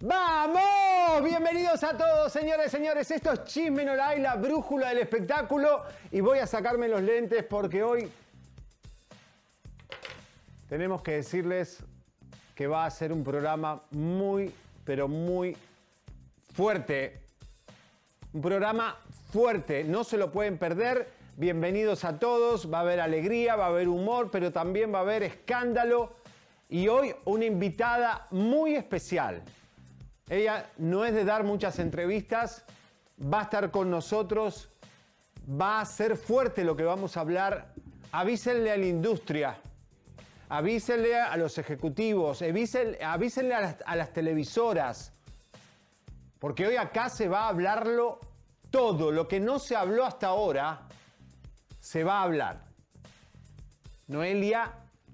¡Vamos! Bienvenidos a todos, señores, señores. Esto es Chisme No la brújula del espectáculo. Y voy a sacarme los lentes porque hoy tenemos que decirles que va a ser un programa muy, pero muy fuerte. Un programa fuerte, no se lo pueden perder. Bienvenidos a todos. Va a haber alegría, va a haber humor, pero también va a haber escándalo. Y hoy una invitada muy especial. Ella no es de dar muchas entrevistas, va a estar con nosotros, va a ser fuerte lo que vamos a hablar. Avísenle a la industria, avísenle a los ejecutivos, avísenle, avísenle a, las, a las televisoras, porque hoy acá se va a hablarlo todo, lo que no se habló hasta ahora, se va a hablar. Noelia,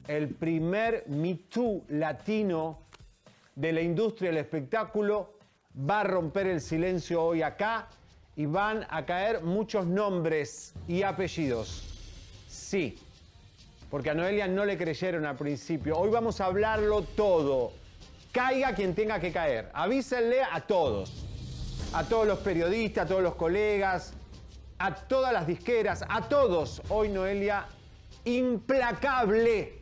el primer Me Too latino de la industria del espectáculo va a romper el silencio hoy acá y van a caer muchos nombres y apellidos. Sí, porque a Noelia no le creyeron al principio. Hoy vamos a hablarlo todo. Caiga quien tenga que caer. Avísenle a todos. A todos los periodistas, a todos los colegas, a todas las disqueras, a todos. Hoy Noelia, implacable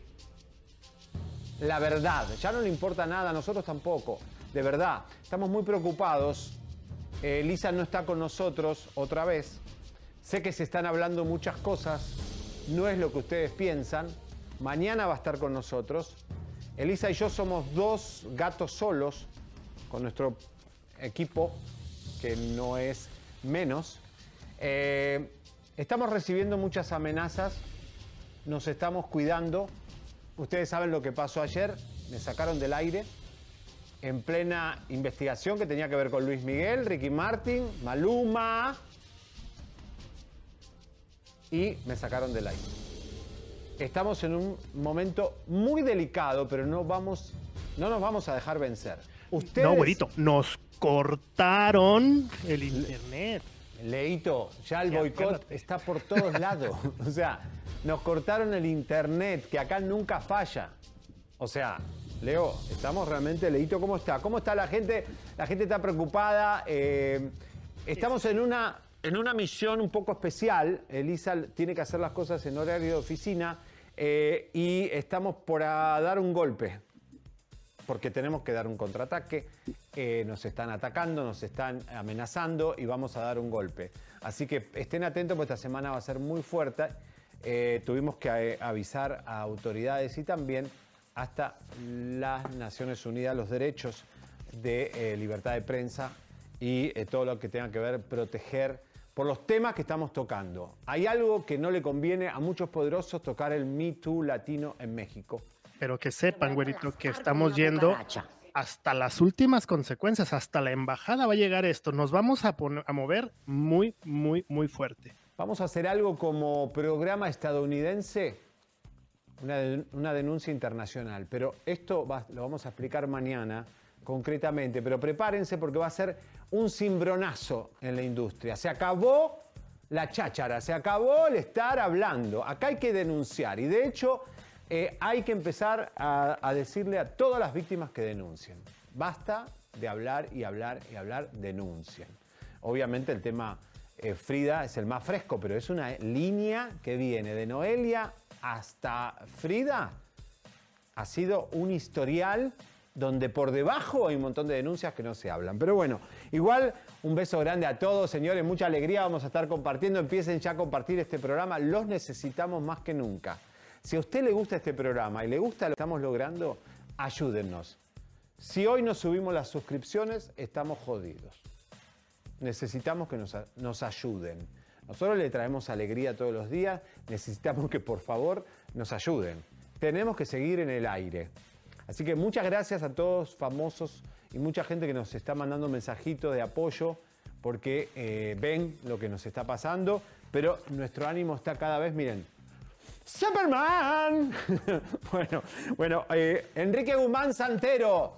la verdad. Ya no le importa nada, a nosotros tampoco. De verdad, estamos muy preocupados. Eh, Lisa no está con nosotros otra vez. Sé que se están hablando muchas cosas. No es lo que ustedes piensan. Mañana va a estar con nosotros. Elisa y yo somos dos gatos solos con nuestro equipo, que no es menos. Eh, estamos recibiendo muchas amenazas. Nos estamos cuidando. Ustedes saben lo que pasó ayer, me sacaron del aire en plena investigación que tenía que ver con Luis Miguel, Ricky Martin, Maluma y me sacaron del aire. Estamos en un momento muy delicado, pero no vamos no nos vamos a dejar vencer. Ustedes No, güerito, nos cortaron el internet. Leito, ya el boicot está por todos lados. O sea, nos cortaron el internet, que acá nunca falla. O sea, Leo, estamos realmente, Leito, ¿cómo está? ¿Cómo está la gente? La gente está preocupada. eh, estamos en una, en una misión un poco especial. Elisa tiene que hacer las cosas en horario de oficina eh, y estamos por a dar un golpe porque tenemos que dar un contraataque, eh, nos están atacando, nos están amenazando y vamos a dar un golpe. Así que estén atentos porque esta semana va a ser muy fuerte. Eh, tuvimos que eh, avisar a autoridades y también hasta las Naciones Unidas los derechos de libertad de prensa y todo lo que tenga que ver proteger por los temas que estamos tocando. Hay algo que no le conviene a muchos poderosos tocar el Me Too latino en México. Pero que sepan, güerito, que estamos yendo hasta las últimas consecuencias, hasta la embajada va a llegar esto. Nos vamos a, poner- a mover muy, muy, muy fuerte. Vamos a hacer algo como programa estadounidense, una, una denuncia internacional, pero esto va- lo vamos a explicar mañana concretamente, pero prepárense porque va a ser un cimbronazo en la industria. Se acabó la cháchara, se acabó el estar hablando. Acá hay que denunciar y de hecho eh, hay que empezar a, decirle a todas las víctimas que denuncien. Basta de hablar y hablar y hablar, denuncien. Obviamente el tema eh, Frida es el más fresco, pero es una línea que viene de Noelia hasta Frida. Ha sido un historial donde por debajo hay un montón de denuncias que no se hablan. Pero bueno, igual un beso grande a todos, señores, mucha alegría, vamos a estar compartiendo, empiecen ya a compartir este programa, los necesitamos más que nunca. Si a usted le gusta este programa y le gusta lo que estamos logrando, ayúdennos. Si hoy no subimos las suscripciones, estamos jodidos. Necesitamos que nos, ayuden. Nosotros le traemos alegría todos los días, necesitamos que por favor nos ayuden. Tenemos que seguir en el aire. Así que muchas gracias a todos famosos y mucha gente que nos está mandando mensajitos de apoyo porque eh, ven lo que nos está pasando, pero nuestro ánimo está cada vez, miren, Superman. bueno, bueno, eh, Enrique Guzmán Santero.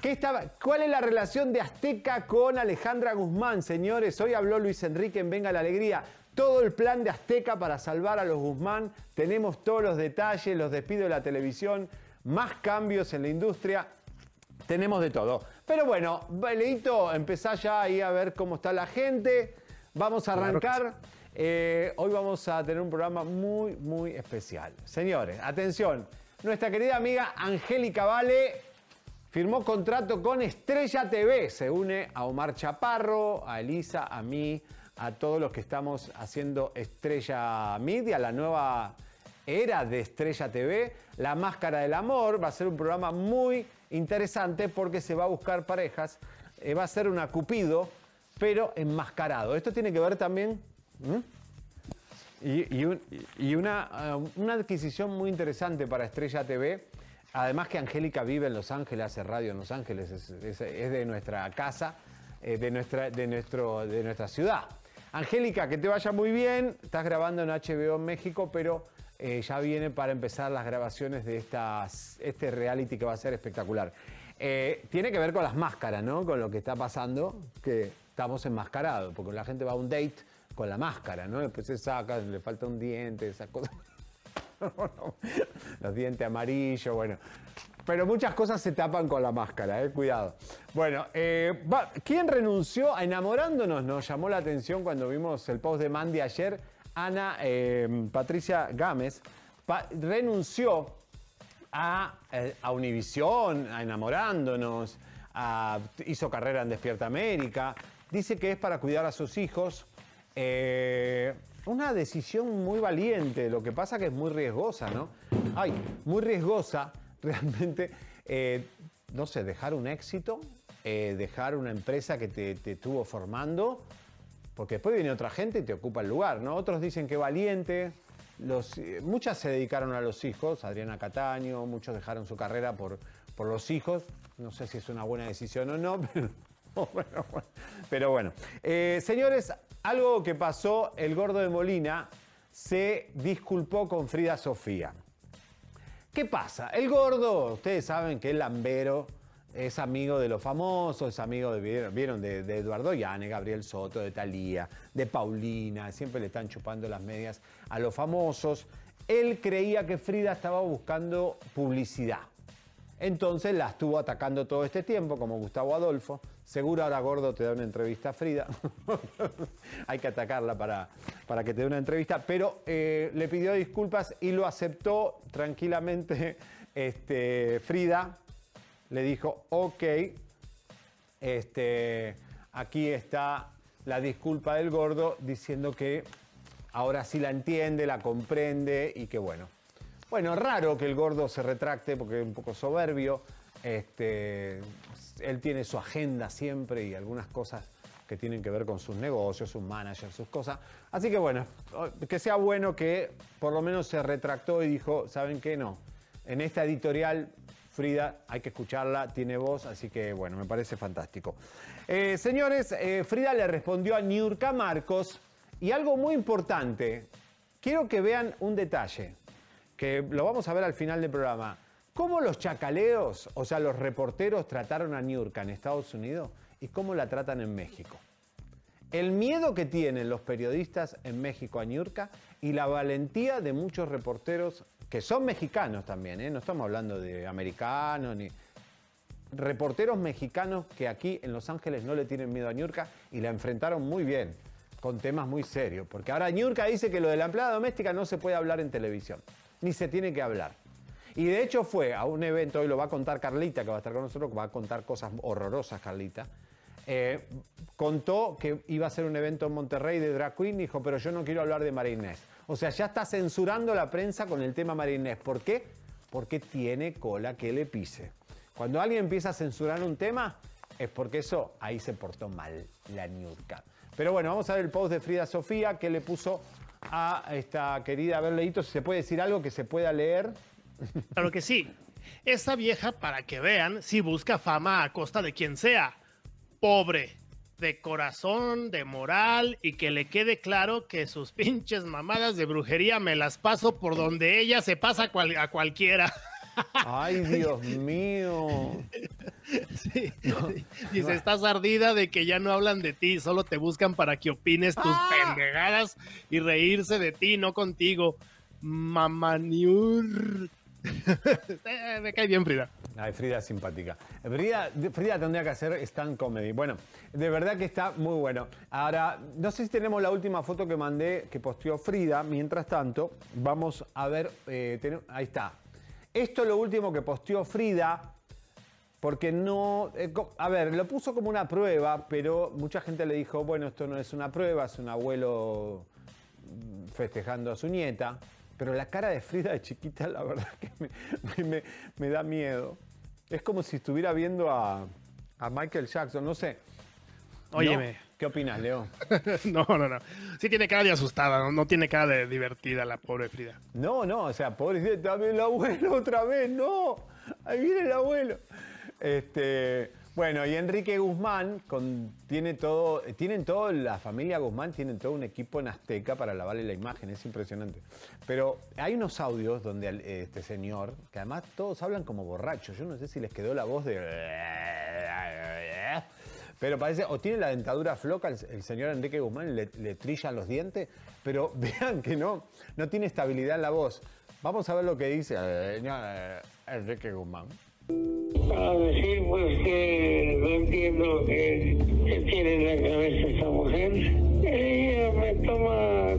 ¿Qué estaba, ¿Cuál es la relación de Azteca con Alejandra Guzmán, señores? Hoy habló Luis Enrique en Venga la Alegría. Todo el plan de Azteca para salvar a los Guzmán. Tenemos todos los detalles, los despidos de la televisión, más cambios en la industria. Tenemos de todo. Pero bueno, Leito, empezá ya ahí a ver cómo está la gente. Vamos a arrancar. Eh, hoy vamos a tener un programa muy, muy especial. Señores, atención. Nuestra querida amiga Angélica Vale firmó contrato con Estrella TV. Se une a Omar Chaparro, a Elisa, a mí, a todos los que estamos haciendo Estrella Media, la nueva era de Estrella TV. La Máscara del Amor va a ser un programa muy interesante porque se va a buscar parejas. Eh, va a ser una Cupido, pero enmascarado. Esto tiene que ver también y, una, uh, una, adquisición muy interesante para Estrella TV. Además que Angélica vive en Los Ángeles, hace radio en Los Ángeles, es, de nuestra casa, eh, de, nuestra, de, nuestro, de nuestra ciudad. Angélica, que te vaya muy bien. Estás grabando en HBO México, pero eh, ya viene para empezar las grabaciones de estas, este reality que va a ser espectacular. Eh, tiene que ver con las máscaras, ¿no? Con lo que está pasando, que estamos enmascarados, porque la gente va a un date con la máscara, ¿no? Después se saca, le falta un diente, esas cosas. Los dientes amarillos, bueno. Pero muchas cosas se tapan con la máscara, ¿eh? cuidado. Bueno, eh, ¿quién renunció a enamorándonos? Nos llamó la atención cuando vimos el post de Mandy ayer. Ana eh, Patricia Gámez renunció a, eh, a Univisión, a enamorándonos, hizo carrera en Despierta América. Dice que es para cuidar a sus hijos eh, una decisión muy valiente, lo que pasa que es muy riesgosa, ¿no? Ay, muy riesgosa realmente, eh, no sé, dejar un éxito, eh, dejar una empresa que te, estuvo formando, porque después viene otra gente y te ocupa el lugar, ¿no? Otros dicen que valiente, muchas se dedicaron a los hijos, Adriana Cataño, muchos dejaron su carrera por, por los hijos, no sé si es una buena decisión o no, pero, bueno. señores, algo que pasó, el gordo de Molina se disculpó con Frida Sofía. ¿Qué pasa? El gordo, ustedes saben que el lambero es amigo de los famosos, es amigo de, vieron, de, Eduardo Yane, Gabriel Soto, de Talía, de Paulina, siempre le están chupando las medias a los famosos. Él creía que Frida estaba buscando publicidad. Entonces la estuvo atacando todo este tiempo, como Gustavo Adolfo. Seguro ahora Gordo te da una entrevista a Frida. Hay que atacarla para, para que te dé una entrevista. Pero eh, le pidió disculpas y lo aceptó tranquilamente este, Frida. Le dijo, ok, este, aquí está la disculpa del gordo diciendo que ahora sí la entiende, la comprende y que bueno, bueno, raro que el gordo se retracte porque es un poco soberbio. Este, él tiene su agenda siempre y algunas cosas que tienen que ver con sus negocios, sus managers, sus cosas. Así que bueno, que sea bueno que por lo menos se retractó y dijo, ¿saben qué? No. En esta editorial, Frida, hay que escucharla, tiene voz, así que bueno, me parece fantástico. Eh, señores, eh, Frida le respondió a Niurka Marcos y algo muy importante. Quiero que vean un detalle que lo vamos a ver al final del programa. ¿Cómo los chacaleos, o sea, los reporteros trataron a Niurka en Estados Unidos y cómo la tratan en México? El miedo que tienen los periodistas en México a Niurka y la valentía de muchos reporteros que son mexicanos también, ¿eh? no estamos hablando de americanos ni reporteros mexicanos que aquí en Los Ángeles no le tienen miedo a Niurka y la enfrentaron muy bien con temas muy serios, porque ahora Niurka dice que lo de la empleada doméstica no se puede hablar en televisión ni se tiene que hablar. Y de hecho fue a un evento, hoy lo va a contar Carlita, que va a estar con nosotros, que va a contar cosas horrorosas, Carlita. Eh, contó que iba a ser un evento en Monterrey de Drag Queen, dijo, pero yo no quiero hablar de Marinés. O sea, ya está censurando la prensa con el tema Marinés. ¿Por qué? Porque tiene cola que le pise. Cuando alguien empieza a censurar un tema, es porque eso ahí se portó mal la Niurka. Pero bueno, vamos a ver el post de Frida Sofía que le puso a esta querida, ver, si se puede decir algo que se pueda leer. Claro que sí. Esa vieja, para que vean, si busca fama a costa de quien sea. Pobre, de corazón, de moral y que le quede claro que sus pinches mamadas de brujería me las paso por donde ella se pasa a cualquiera. Ay, Dios mío. Sí, Dice, estás ardida de que ya no hablan de ti, solo te buscan para que opines tus ¡Ah! pendejadas y reírse de ti, no contigo. Mamaniur. Eh, me cae bien Frida. Ay, Frida simpática. Frida, Frida tendría que hacer stand comedy. Bueno, de verdad que está muy bueno. Ahora, no sé si tenemos la última foto que mandé, que posteó Frida. Mientras tanto, vamos a ver. Eh, ahí está. Esto es lo último que posteó Frida, porque no, eh, a ver, lo puso como una prueba, pero mucha gente le dijo, bueno, esto no es una prueba, es un abuelo mm, festejando a su nieta, pero la cara de Frida de chiquita, la verdad que me, da miedo. Es como si estuviera viendo a, a Michael Jackson, no sé. Óyeme. ¿Qué opinas, Leo? no, no, no. Sí tiene cara de asustada, ¿no? tiene cara de divertida la pobre Frida. No, no, o sea, pobre también el abuelo otra vez, no. Ahí viene el abuelo. Este, bueno, y Enrique Guzmán con, tiene todo, tienen todo, la familia Guzmán tienen todo un equipo en Azteca para lavarle la imagen, es impresionante. Pero hay unos audios donde este señor, que además todos hablan como borrachos, yo no sé si les quedó la voz de pero parece, o tiene la dentadura floca el, señor Enrique Guzmán, le, le, trillan los dientes, pero vean que no, no tiene estabilidad en la voz. Vamos a ver lo que dice señor eh, Enrique Guzmán. Para decir pues que no entiendo qué tiene en la cabeza esa mujer. Ella me toma,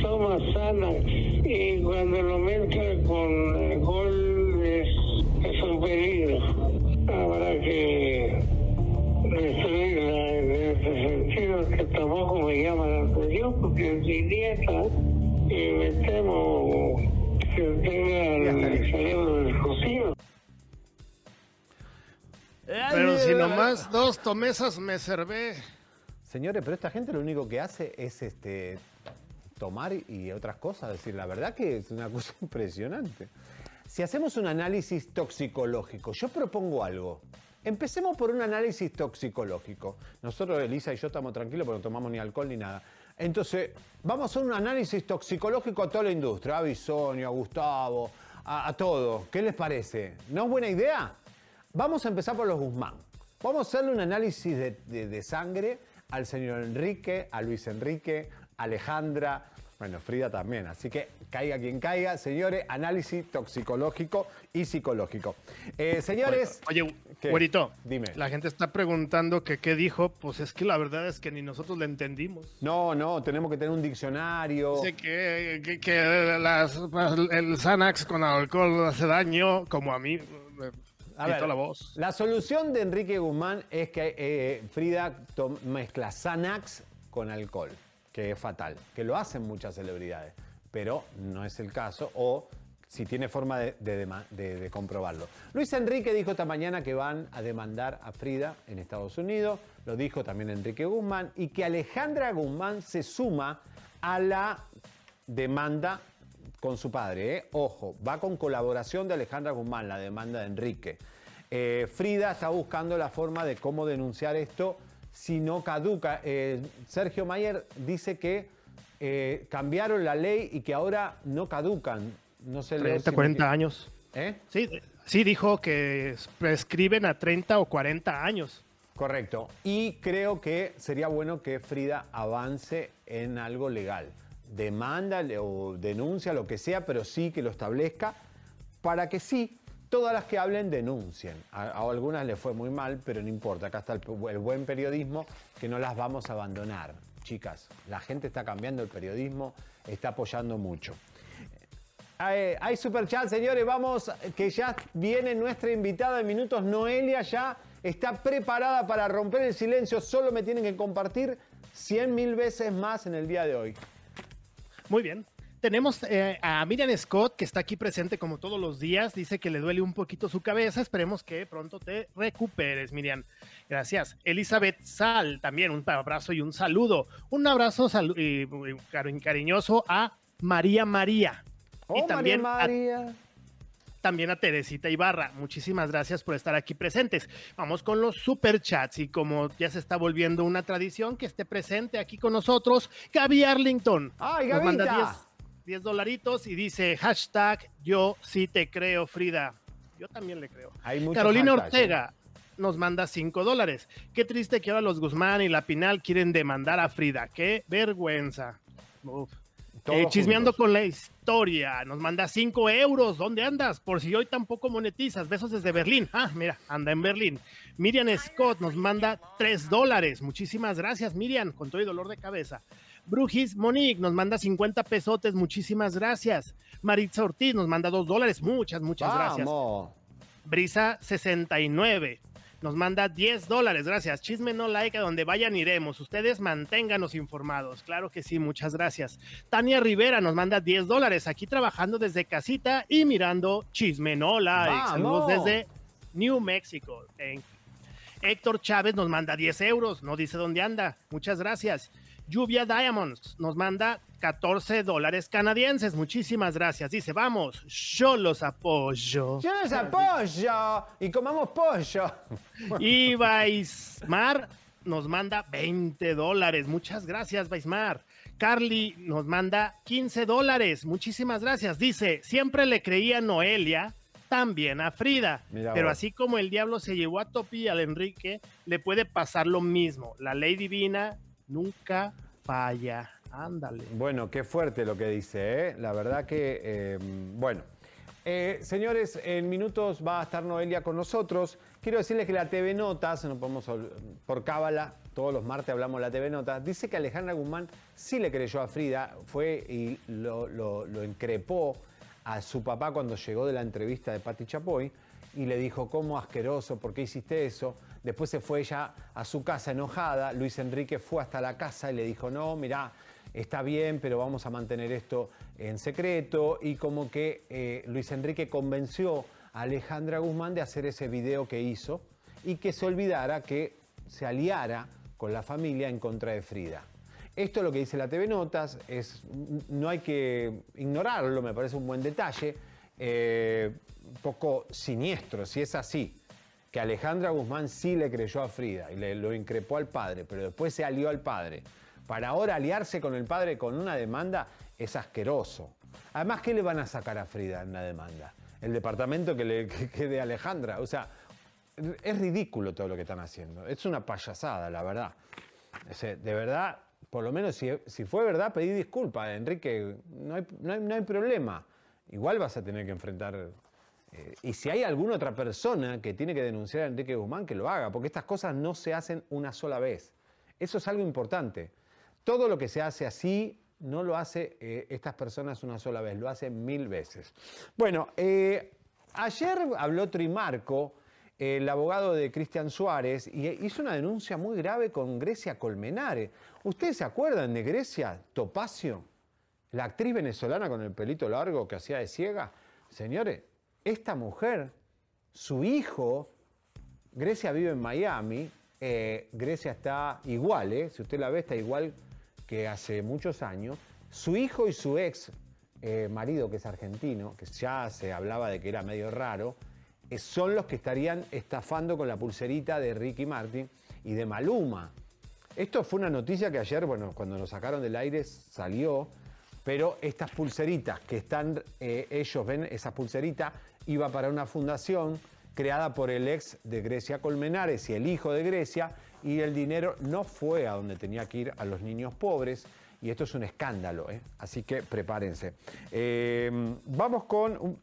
toma Xanax y cuando lo mezcla con alcohol es, es un peligro. Habrá que en ese sentido que tampoco me llama la atención porque mi nieta y me temo que tenga el cerebro descosido. Pero si nomás dos tomesas me servé. Señores, pero esta gente lo único que hace es este tomar y otras cosas. Es decir, la verdad que es una cosa impresionante. Si hacemos un análisis toxicológico, yo propongo algo. Empecemos por un análisis toxicológico. Nosotros, Elisa y yo, estamos tranquilos porque no tomamos ni alcohol ni nada. Entonces, vamos a hacer un análisis toxicológico a toda la industria, a Bisonio, a Gustavo, a, todo. ¿Qué les parece? ¿No es buena idea? Vamos a empezar por los Guzmán. Vamos a hacerle un análisis de sangre al señor Enrique, a Luis Enrique, a Alejandra, bueno, Frida también, así que caiga quien caiga, señores, análisis toxicológico y psicológico. Eh, señores. Oye, güerito, dime. La gente está preguntando que qué dijo, pues es que la verdad es que ni nosotros le entendimos. No, no, tenemos que tener un diccionario. Dice que, que, el Xanax con alcohol hace daño, como a mí. A ver, la, voz. la solución de Enrique Guzmán es que eh, Frida mezcla Xanax con alcohol que es fatal, que lo hacen muchas celebridades, pero no es el caso o si tiene forma de, comprobarlo. Luis Enrique dijo esta mañana que van a demandar a Frida en Estados Unidos, lo dijo también Enrique Guzmán, y que Alejandra Guzmán se suma a la demanda con su padre. ¿eh? Ojo, va con colaboración de Alejandra Guzmán, la demanda de Enrique. Eh, Frida está buscando la forma de cómo denunciar esto si no caduca. Eh, Sergio Mayer dice que eh, cambiaron la ley y que ahora no caducan. No sé 30, 40 años. ¿Eh? Sí, sí, dijo que prescriben a 30 o 40 años. Correcto. Y creo que sería bueno que Frida avance en algo legal. Demanda o denuncia, lo que sea, pero sí que lo establezca para que sí Todas las que hablen denuncien. A, algunas les fue muy mal, pero no importa. Acá está el, buen periodismo que no las vamos a abandonar. Chicas, la gente está cambiando el periodismo, está apoyando mucho. Hay, hay super chat, señores. Vamos, que ya viene nuestra invitada en minutos. Noelia ya está preparada para romper el silencio. Solo me tienen que compartir 100 mil veces más en el día de hoy. Muy bien. Tenemos eh, a Miriam Scott, que está aquí presente como todos los días. Dice que le duele un poquito su cabeza. Esperemos que pronto te recuperes, Miriam. Gracias. Elizabeth Sal, también un abrazo y un saludo. Un abrazo y, cariñoso a María María. Oh, y también María María. también a Teresita Ibarra. Muchísimas gracias por estar aquí presentes. Vamos con los superchats y como ya se está volviendo una tradición que esté presente aquí con nosotros, Gaby Arlington. ¡Ay, Nos manda Gavita! 10, 10 dolaritos y dice hashtag yo sí te creo, Frida. Yo también le creo. Hay Carolina ¿eh? Ortega nos manda 5 dólares. Qué triste que ahora los Guzmán y la Pinal quieren demandar a Frida. Qué vergüenza. Uf. Eh, chismeando juntos. con la historia, nos manda 5 euros. ¿Dónde andas? Por si hoy tampoco monetizas. Besos desde Berlín. Ah, mira, anda en Berlín. Miriam Scott nos manda 3 dólares. Muchísimas gracias, Miriam, con todo y dolor de cabeza. Brujis Monique nos manda 50 pesotes. Muchísimas gracias. Maritza Ortiz nos manda 2 dólares. Muchas, muchas gracias. Brisa 69 nos manda 10 dólares, gracias. Chisme no like, a donde vayan iremos. Ustedes manténganos informados. Claro que sí, muchas gracias. Tania Rivera nos manda 10 dólares, aquí trabajando desde casita y mirando Chisme no like. Saludos desde New Mexico. Thank you. Héctor Chávez nos manda 10 euros, no dice dónde anda. Muchas gracias. Lluvia Diamonds nos manda 14 dólares canadienses. Muchísimas gracias. Dice, vamos, yo los apoyo. Yo los apoyo y comamos pollo. Y Baismar nos manda 20 dólares. Muchas gracias, Baismar. Carly nos manda 15 dólares. Muchísimas gracias. Dice, siempre le creía a Noelia, también a Frida. Mira pero así como el diablo se llevó a Topi y al Enrique, le puede pasar lo mismo. La ley divina nunca falla. Ándale. Bueno, qué fuerte lo que dice, ¿eh? La verdad que, eh, bueno. Eh, señores, en minutos va a estar Noelia con nosotros. Quiero decirles que la TV Notas, no podemos por cábala, todos los martes hablamos de la TV Notas, dice que Alejandra Guzmán sí le creyó a Frida, fue y lo, lo- lo increpó a su papá cuando llegó de la entrevista de Patti Chapoy y le dijo, ¿cómo asqueroso? ¿Por qué hiciste eso? Después se fue ella a su casa enojada. Luis Enrique fue hasta la casa y le dijo, no, mirá, está bien, pero vamos a mantener esto en secreto. Y como que eh, Luis Enrique convenció a Alejandra Guzmán de hacer ese video que hizo y que se olvidara que se aliara con la familia en contra de Frida. Esto es lo que dice la TV Notas, es, no hay que ignorarlo, me parece un buen detalle, eh, un poco siniestro, si es así, que Alejandra Guzmán sí le creyó a Frida y le lo increpó al padre, pero después se alió al padre. Para ahora aliarse con el padre con una demanda es asqueroso. Además, ¿qué le van a sacar a Frida en la demanda? El departamento que le que, que de Alejandra. O sea, es ridículo todo lo que están haciendo. Es una payasada, la verdad. De verdad, por lo menos si, si fue verdad, pedí disculpas, Enrique. No hay, no hay- no hay problema. Igual vas a tener que enfrentar. Eh, y si hay alguna otra persona que tiene que denunciar a Enrique Guzmán, que lo haga, porque estas cosas no se hacen una sola vez. Eso es algo importante. Todo lo que se hace así no lo hace eh, estas personas una sola vez, lo hacen mil veces. Bueno, eh, ayer habló Trimarco, el abogado de Cristian Suárez, y hizo una denuncia muy grave con Grecia Colmenare. ¿Ustedes se acuerdan de Grecia Topacio? La actriz venezolana con el pelito largo que hacía de ciega. Señores, esta mujer, su hijo, Grecia vive en Miami. eh, Grecia está igual, ¿eh? si usted la ve, está igual que hace muchos años. Su hijo y su ex eh, marido, que es argentino, que ya se hablaba de que era medio raro, eh, son los que estarían estafando con la pulserita de Ricky Martin y de Maluma. Esto fue una noticia que ayer, bueno, cuando nos sacaron del aire salió, pero estas pulseritas que están, eh, ellos ven, esa pulserita iba para una fundación creada por el ex de Grecia Colmenares y el hijo de Grecia, y el dinero no fue a donde tenía que ir a los niños pobres, y esto es un escándalo, ¿eh? así que prepárense. Eh, vamos con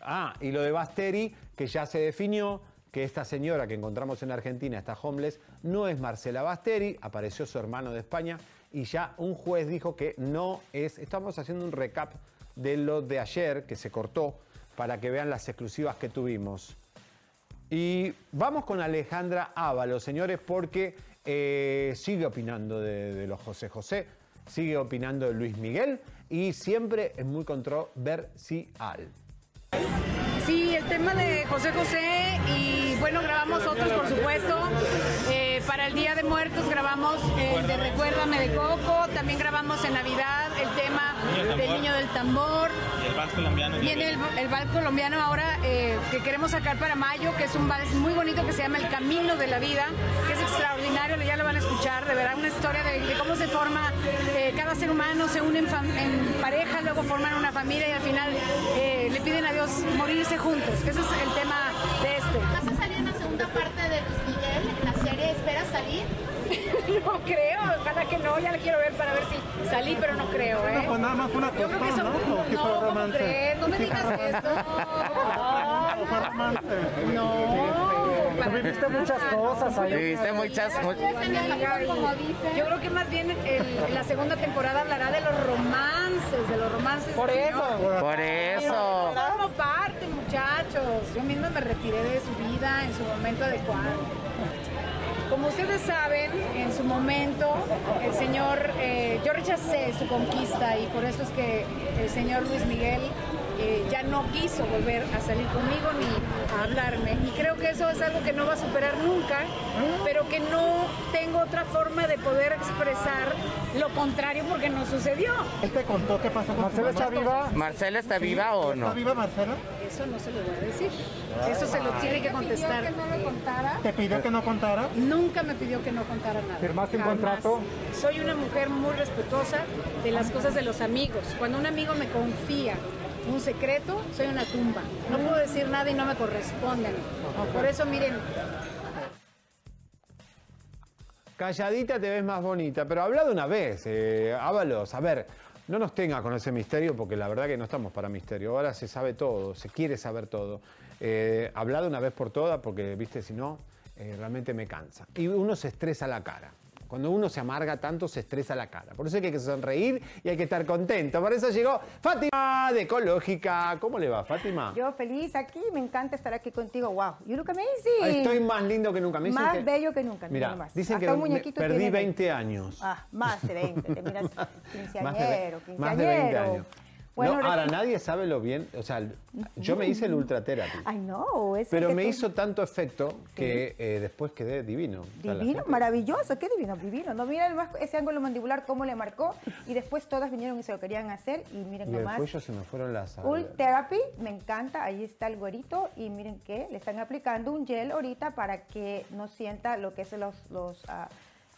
Ah, y lo de Basteri, que ya se definió que esta señora que encontramos en Argentina, esta homeless, no es Marcela Basteri, apareció su hermano de España y ya un juez dijo que no es. Estamos haciendo un recap de lo de ayer que se cortó para que vean las exclusivas que tuvimos. Y vamos con Alejandra Ábalos, señores, porque eh, sigue opinando de, de los José José, sigue opinando de Luis Miguel y siempre es muy controversial. Sí, el tema de José José y bueno, grabamos otros por supuesto. Eh, para el Día de Muertos grabamos el de Recuérdame de Coco, también grabamos en Navidad el tema del Niño del Tambor. Y el vals colombiano. Viene el, el vals colombiano ahora eh, que queremos sacar para mayo, que es un vals muy bonito que se llama El Camino de la Vida, que es extraordinario, ya lo van a escuchar, de verdad, una historia de, de cómo se forma, eh, cada ser humano se une en, en pareja, luego forman una familia y al final eh, le piden a Dios morirse juntos, que ese es el tema de este. ¿Vas a salir en la segunda parte de Luis Miguel en la serie? ¿Esperas salir? No creo, ojalá que no, ya la quiero ver para ver si salí, pero no creo, ¿eh? pues nada más una Yo creo que costón, son- ¿no? ¿O qué fue no, ¿cómo romance? crees? No me digas eso. ¿O fue romance? No, Viviste muchas cosas ahí. Viviste muchas... Yo creo que más bien el- la segunda temporada hablará de los romances, de los romances. Por eso. Por eso. Como parte, muchachos. Yo misma me retiré de su vida en su momento adecuado. Como ustedes saben, en su momento, el señor, eh, yo rechacé su conquista y por eso es que el señor Luis Miguel eh, ya no quiso volver a salir conmigo ni a hablarme. Y creo que eso es algo que no va a superar nunca, pero que no tengo otra forma de poder expresar lo contrario porque no sucedió. Él te contó qué pasó con ¿Marcela está viva? ¿Marcela está viva o no? ¿Está viva Marcela? Eso no se lo voy a decir. Eso se lo tiene que contestar. ¿Que no lo contara? ¿Te pidió que no contara? Nunca me pidió que no contara nada. ¿Firmaste un Jamás. contrato? Soy una mujer muy respetuosa de las cosas de los amigos. Cuando un amigo me confía un secreto, soy una tumba. No puedo decir nada y no me corresponden. Por eso, miren, Calladita te ves más bonita, pero habla de una vez, eh, Ábalos. A ver, no nos tenga con ese misterio, porque la verdad que no estamos para misterio. Ahora se sabe todo, se quiere saber todo. Eh, habla de una vez por todas, porque, viste, si no, eh, realmente me cansa. Y uno se estresa la cara. Cuando uno se amarga tanto, se estresa la cara. Por eso hay que sonreír y hay que estar contento. Por eso llegó Fátima de Ecológica. ¿Cómo le va, Fátima? Yo feliz aquí, me encanta estar aquí contigo. Wow, you look amazing. Estoy más lindo que nunca. Me Más que- bello que nunca. Mira, nomás. dicen Hasta que un me- muñequito perdí tiene 20 años. Ah, más de 20. Te miras Más de, quinceañero, más de 20 quinceañero. años. Bueno, no, ahora nadie sabe lo bien, o sea, yo me hice el ultra therapy, Ay, no, es pero me hizo tanto efecto que eh, después quedé divino. O sea, la Divino, maravilloso, qué divino, divino. No, mira nomás ese ángulo mandibular cómo le marcó y después todas vinieron y se lo querían hacer y miren Y nomás. cuello se me fueron las... Ult Therapy, me encanta, ahí está el güerito y miren que le están aplicando un gel ahorita para que no sienta lo que es los, los, ah,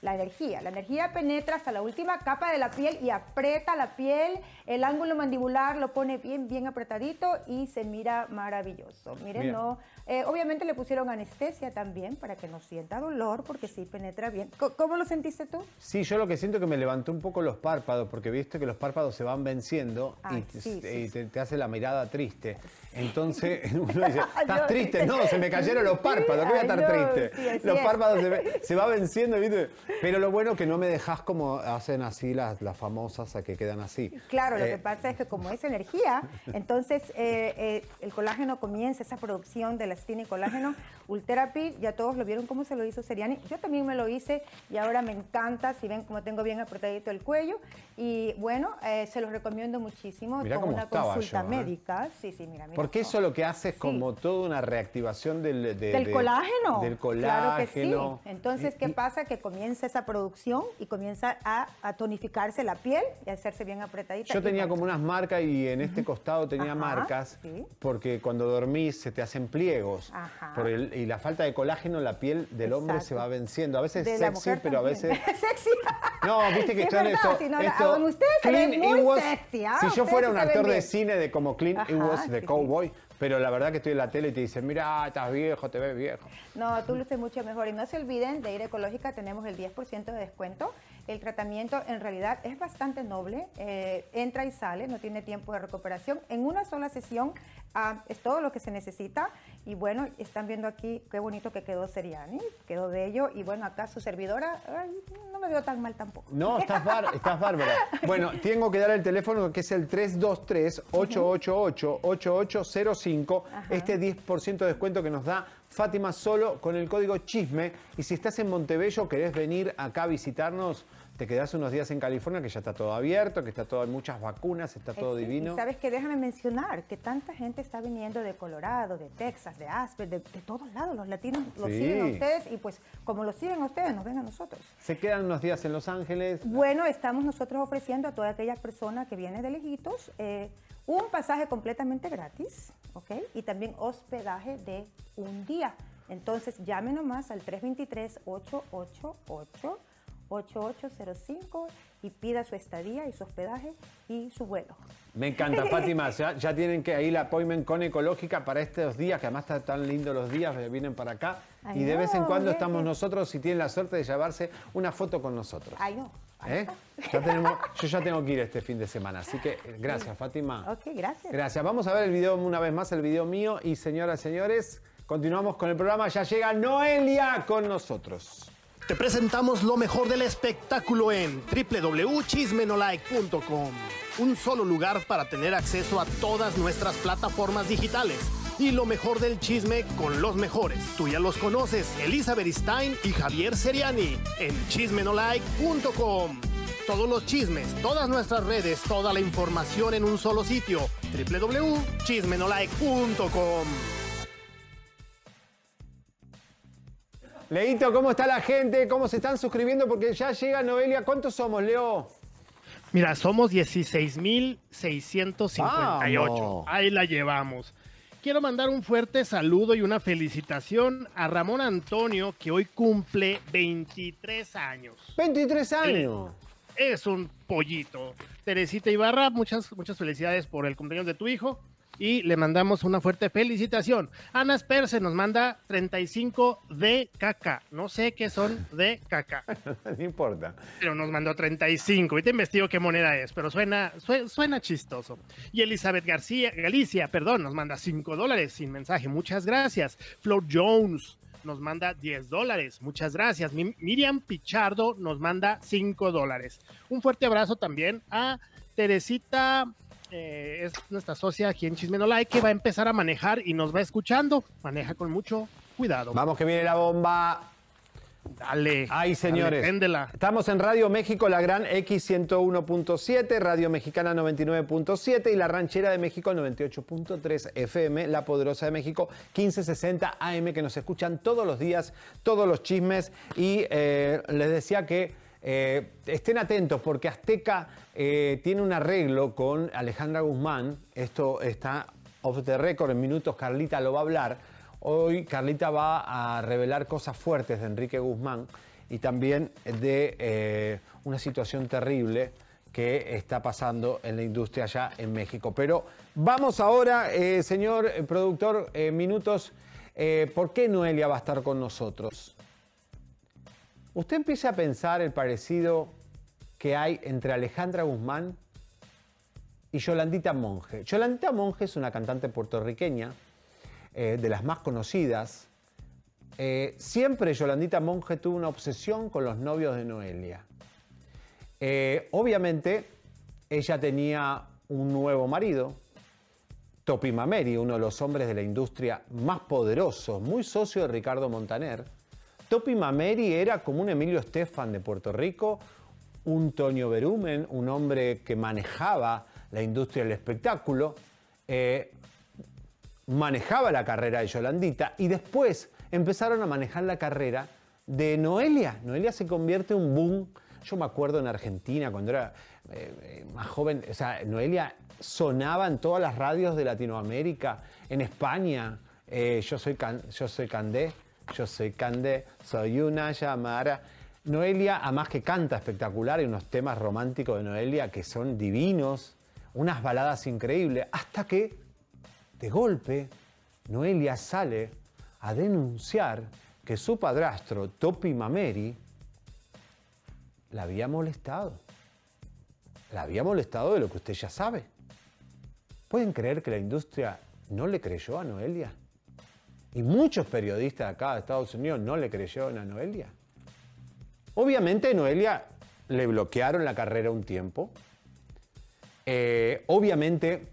la energía. La energía penetra hasta la última capa de la piel y aprieta la piel, el ángulo mandibular lo pone bien, bien apretadito y se mira maravilloso. Miren, Mira. no, eh, obviamente le pusieron anestesia también para que no sienta dolor porque sí penetra bien. ¿Cómo lo sentiste tú? Sí, yo lo que siento que me levantó un poco los párpados, porque viste que los párpados se van venciendo y, te- sí, sí, y sí. te, te hace la mirada triste. Entonces uno dice, ¿estás triste? No, se me cayeron los párpados, ¿qué voy a estar no, triste? sí, los es. párpados se, se va venciendo, ¿viste? Pero lo bueno que no me dejas como hacen así las, las famosas a que quedan así. Claro, lo Eh, que pasa es que como es energía, entonces eh, el colágeno comienza, esa producción de elastina y colágeno, Ultherapy, ya todos lo vieron cómo se lo hizo Seriani, yo también me lo hice y ahora me encanta, si ven como tengo bien apretadito el cuello, y bueno, eh, se los recomiendo muchísimo Mirá con cómo una consulta yo, ¿eh? médica, sí, sí, mira, mira. Porque eso lo que hace es Sí. como toda una reactivación del, de- Del de- colágeno. Del Claro que sí. colágeno. Entonces, ¿qué Y- pasa? Que comienza esa producción y comienza a, a tonificarse la piel y a hacerse bien apretadita. Yo tenía como unas marcas y en este costado tenía Ajá, marcas porque cuando dormís se te hacen pliegos. Ajá. Por el- y la falta de colágeno, la piel del hombre Exacto. se va venciendo. A veces de es sexy, pero a veces... sexy. No, viste que Sí, es están verdad, esto, si no, la- esto- a usted se ve Clint muy Eastwood, sexy, ¿ah? Si yo fuera un actor de cine de como Clint Ajá, Eastwood, de sí. cowboy, pero la verdad que estoy en la tele y te dicen, mira, estás viejo, te ves viejo. No, tú luces mucho mejor. Y no se olviden de ir Ecológica, tenemos el 10% de descuento. El tratamiento en realidad es bastante noble, eh, entra y sale, no tiene tiempo de recuperación. En una sola sesión ah, es todo lo que se necesita. Y bueno, están viendo aquí qué bonito que quedó Seriani, quedó bello. Y bueno, acá su servidora, ay, no me veo tan mal tampoco. No, estás, bar- estás bárbara. Bueno, tengo que dar el teléfono que es el 323-888-8805. Este 10% de descuento que nos da Fátima solo con el código chisme. Y si estás en Montebello, querés venir acá a visitarnos, te quedás unos días en California, que ya está todo abierto, que está todo, hay muchas vacunas, está todo sí, divino. Y sabes que déjame mencionar que tanta gente está viniendo de Colorado, de Texas, de Aspen, de, de todos lados. Los latinos los Sí. siguen a ustedes y pues como los siguen a ustedes, nos ven a nosotros. Se quedan unos días en Los Ángeles. Bueno, estamos nosotros ofreciendo a toda aquella persona que viene de lejitos eh, un pasaje completamente gratis, ¿ok? Y también hospedaje de un día. Entonces, llame nomás al 323-888-8805 y pida su estadía y su hospedaje y su vuelo. Me encanta, Fátima. Ya, ya tienen que ahí la appointment con Ecológica para estos días, que además están tan lindos los días, eh, vienen para acá. Ay, y de vez en cuando bien, estamos bien. nosotros, si tienen la suerte de llevarse una foto con nosotros. Ay, no. ¿Eh? Ya tenemos, yo ya tengo que ir este fin de semana, así que eh, gracias, Fátima. Ok, gracias. Gracias. Vamos a ver el video una vez más, el video mío. Y señoras y señores, continuamos con el programa. Ya llega Noelia con nosotros. Te presentamos lo mejor del espectáculo en www.chismenolike.com. Un solo lugar para tener acceso a todas nuestras plataformas digitales. Y lo mejor del chisme con los mejores. Tú ya los conoces, Elizabeth Stein y Javier Seriani en chismenolike.com. Todos los chismes, todas nuestras redes, toda la información en un solo sitio. www.chismenolike.com. Leito, ¿cómo está la gente? ¿Cómo se están suscribiendo? Porque ya llega Noelia. ¿Cuántos somos, Leo? Mira, somos 16.658. Vamos. Ahí la llevamos. Quiero mandar un fuerte saludo y una felicitación a Ramón Antonio, que hoy cumple 23 años. 23 años. Es un pollito. Teresita Ibarra, muchas, muchas felicidades por el cumpleaños de tu hijo. Y le mandamos una fuerte felicitación. Ana Sperce nos manda 35 de caca. No sé qué son de caca. no importa. Pero nos mandó 35. Ahorita investigo qué moneda es, pero suena, sue- suena chistoso. Y Elizabeth García, Galicia, perdón, nos manda 5 dólares sin mensaje. Muchas gracias. Flor Jones nos manda 10 dólares. Muchas gracias. Mi- Miriam Pichardo nos manda 5 dólares. Un fuerte abrazo también a Teresita. Eh, es nuestra socia aquí en Chismenolay que va a empezar a manejar y nos va escuchando. Maneja con mucho cuidado. Vamos que viene la bomba. Dale. Ay, señores. dale. Estamos en Radio México, la gran X101.7, Radio Mexicana 99.7 y la Ranchera de México 98.3 FM, La Poderosa de México 1560 AM, que nos escuchan todos los días, todos los chismes. Y eh, les decía que eh, estén atentos porque Azteca eh, tiene un arreglo con Alejandra Guzmán. Esto está off the record, en minutos Carlita lo va a hablar. Hoy Carlita va a revelar cosas fuertes de Enrique Guzmán y también de eh, una situación terrible que está pasando en la industria allá en México. Pero vamos ahora, señor productor, minutos, ¿por qué Noelia va a estar con nosotros? Usted empieza a pensar el parecido que hay entre Alejandra Guzmán y Yolandita Monge. Yolandita Monge es una cantante puertorriqueña, eh, de las más conocidas. Eh, siempre Yolandita Monge tuvo una obsesión con los novios de Noelia. Eh, obviamente, ella tenía un nuevo marido, Topi Mameri, uno de los hombres de la industria más poderosos, muy socio de Ricardo Montaner. Topi Mameri era como un Emilio Estefan de Puerto Rico, un Tonio Berumen, un hombre que manejaba la industria del espectáculo, eh, manejaba la carrera de Yolandita y después empezaron a manejar la carrera de Noelia. Noelia se convierte en un boom. Yo me acuerdo en Argentina cuando era eh, eh, más joven, o sea, Noelia sonaba en todas las radios de Latinoamérica, en España. yo, soy yo soy Candé, yo soy Candé, soy una llamara. Noelia, además que canta espectacular, hay unos temas románticos de Noelia que son divinos, unas baladas increíbles, hasta que de golpe, Noelia sale a denunciar que su padrastro, Topi Mameri, la había molestado. La había molestado de lo que usted ya sabe. ¿Pueden creer que la industria no le creyó a Noelia? Y muchos periodistas acá de Estados Unidos no le creyeron a Noelia. Obviamente Noelia le bloquearon la carrera un tiempo. Eh, obviamente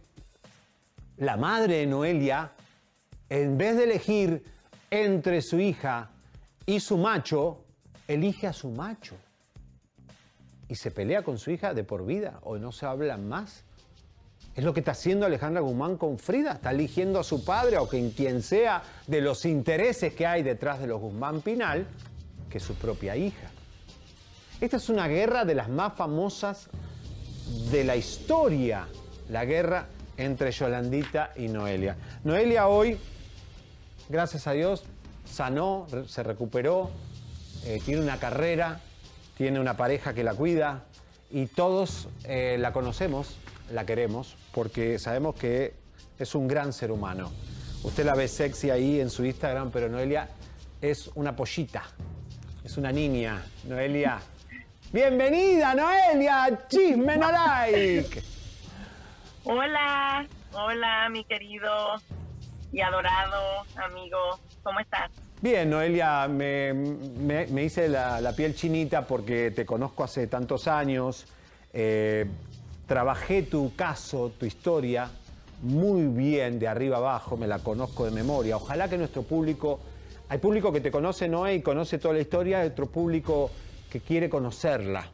la madre de Noelia, en vez de elegir entre su hija y su macho, elige a su macho. Y se pelea con su hija de por vida o no se hablan más. Es lo que está haciendo Alejandra Guzmán con Frida. Está eligiendo a su padre o quien, quien sea de los intereses que hay detrás de los Guzmán Pinal que su propia hija. Esta es una guerra de las más famosas de la historia. La guerra entre Yolandita y Noelia. Noelia hoy, gracias a Dios, sanó, se recuperó, eh, tiene una carrera, tiene una pareja que la cuida y todos eh, la conocemos, la queremos, porque sabemos que es un gran ser humano. Usted la ve sexy ahí en su Instagram, pero Noelia es una pollita, es una niña. Noelia, bienvenida Noelia, chisme no like. Hola, hola, mi querido y adorado amigo. ¿Cómo estás? Bien, Noelia, me, me- me hice la, la piel chinita porque te conozco hace tantos años. eh, trabajé tu caso, tu historia, muy bien, de arriba abajo, me la conozco de memoria. Ojalá que nuestro público, hay público que te conoce, Noé, y conoce toda la historia, hay otro público que quiere conocerla.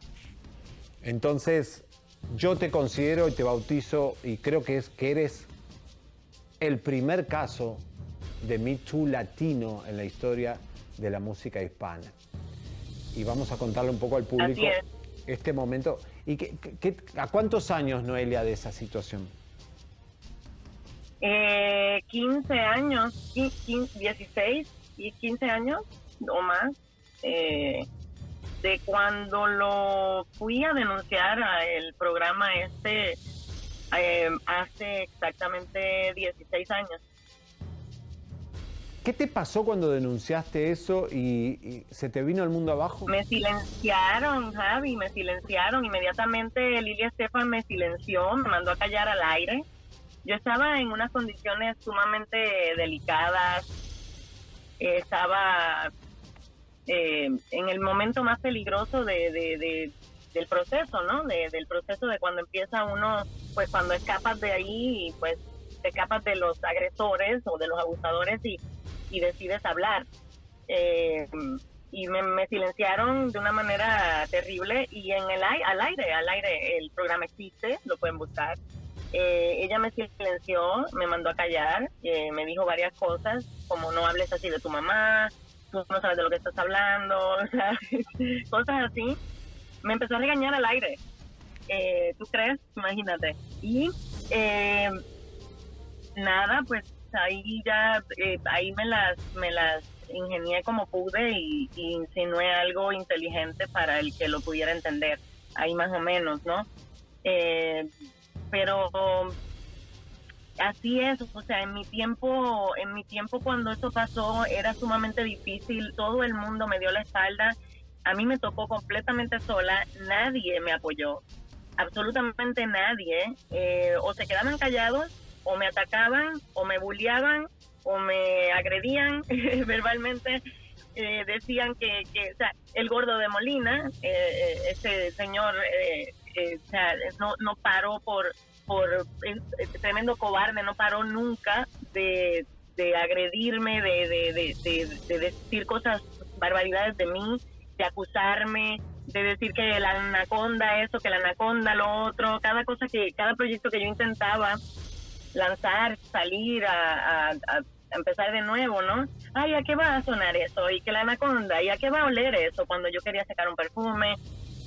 Entonces, yo te considero y te bautizo y creo que, es, que eres el primer caso de Me Too latino en la historia de la música hispana. Y vamos a contarle un poco al público. Este momento. ¿Y qué- a cuántos años, Noelia, de esa situación? Eh, 15 años, qui- quin- 16 y 15 años o más, eh, de cuando lo fui a denunciar a el programa este eh, hace exactamente 16 años. ¿Qué te pasó cuando denunciaste eso y, y se te vino el mundo abajo? Me silenciaron, Javi, me silenciaron. Inmediatamente Lilia Estefan me silenció, me mandó a callar al aire. Yo estaba en unas condiciones sumamente delicadas. Estaba eh, en el momento más peligroso de, de- de- del proceso, ¿no? De- del proceso de cuando empieza uno, pues cuando escapas de ahí, pues te escapas de los agresores o de los abusadores y, y decides hablar. Eh, y me, silenciaron de una manera terrible y en el al aire, al aire, el programa existe, lo pueden buscar. Eh, ella me silenció, me mandó a callar, eh, me dijo varias cosas, como no hables así de tu mamá, tú no sabes de lo que estás hablando, o cosas así. Me empezó a regañar al aire. ¿Tú crees? Imagínate. Y nada, pues ahí ya, eh, ahí me las, me las ingenié como pude y, insinué algo inteligente para el que lo pudiera entender, ahí más o menos, ¿no? Eh, pero así es, o sea, en mi tiempo, en mi tiempo cuando eso pasó era sumamente difícil, todo el mundo me dio la espalda, a mí me tocó completamente sola, nadie me apoyó, absolutamente nadie, eh, o se quedaban callados, o me atacaban, o me bulleaban, o me agredían verbalmente, eh, decían que, que, o sea, el gordo de Molina, eh, eh, ese señor, eh, eh, o no, no paró por, por tremendo cobarde, no paró nunca de, de agredirme, de, de- de decir cosas, barbaridades de mí, de acusarme, de decir que la anaconda eso, que la anaconda lo otro, cada cosa que, cada proyecto que yo intentaba lanzar, salir a, a- a empezar de nuevo, ¿no? Ay, ¿a qué va a sonar eso? Y que la anaconda, ¿y a qué va a oler eso? Cuando yo quería sacar un perfume,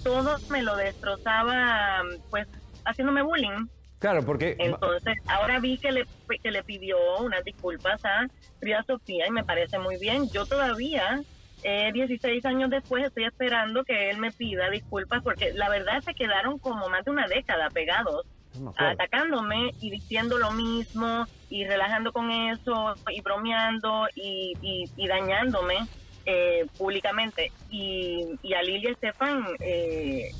todo me lo destrozaba, pues, haciéndome bullying. Claro, porque Entonces, ahora vi que le, que le pidió unas disculpas a Frida Sofía y me parece muy bien. Yo todavía, eh, 16 años después, estoy esperando que él me pida disculpas porque la verdad se quedaron como más de una década pegados atacándome y diciendo lo mismo y relajando con eso y bromeando y, y- dañándome eh, públicamente. Y, y a Lilia Estefan eh,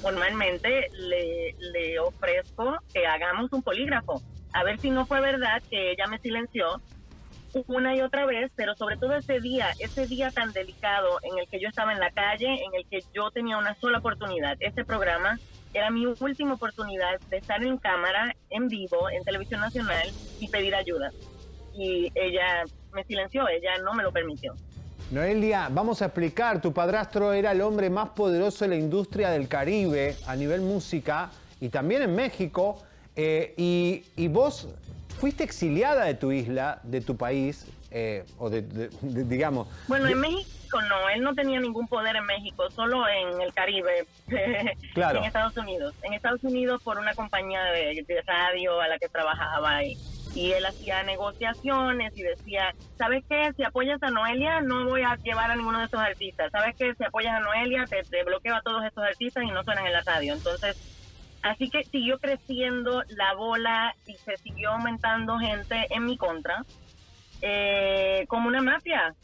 formalmente le ofrezco que hagamos un polígrafo. A ver si no fue verdad que ella me silenció una y otra vez, pero sobre todo ese día, ese día tan delicado en el que yo estaba en la calle, en el que yo tenía una sola oportunidad. Este programa era mi última oportunidad de estar en cámara, en vivo, en televisión nacional y pedir ayuda. Y ella me silenció, ella no me lo permitió. Noelia, vamos a explicar, tu padrastro era el hombre más poderoso de la industria del Caribe a nivel música y también en México, eh, y, y vos fuiste exiliada de tu isla, de tu país, eh, o de, de- de- digamos... Bueno, en México no, él no tenía ningún poder en México, solo en el Caribe, Claro. en Estados Unidos. En Estados Unidos por una compañía de, de radio a la que trabajaba y, y él hacía negociaciones y decía, ¿sabes qué? Si apoyas a Noelia no voy a llevar a ninguno de esos artistas. ¿Sabes qué? Si apoyas a Noelia te, te bloqueo a todos estos artistas y no suenan en la radio. Entonces, así que siguió creciendo la bola y se siguió aumentando gente en mi contra, eh, como una mafia.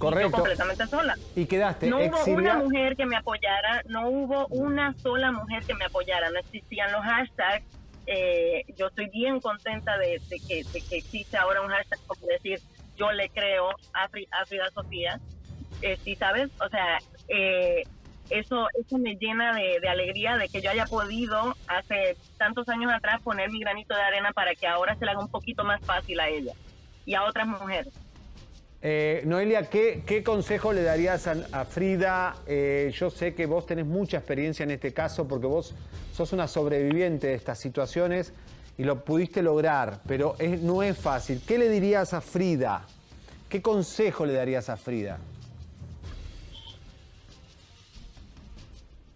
Yo Correcto. completamente sola. Y quedaste No hubo una mujer que me apoyara, no hubo una sola mujer que me apoyara, no existían los hashtags. Eh, yo estoy bien contenta de, de que, de que existe ahora un hashtag como decir yo le creo a, Fri- a Frida Sofía. Eh, sí, ¿sabes? O sea, eh, eso, eso me llena de, de alegría de que yo haya podido hace tantos años atrás poner mi granito de arena para que ahora se le haga un poquito más fácil a ella y a otras mujeres. Eh, Noelia, ¿qué, consejo le darías a, a Frida? Eh, yo sé que vos tenés mucha experiencia en este caso porque vos sos una sobreviviente de estas situaciones y lo pudiste lograr, pero es- no es fácil. ¿Qué le dirías a Frida? ¿Qué consejo le darías a Frida?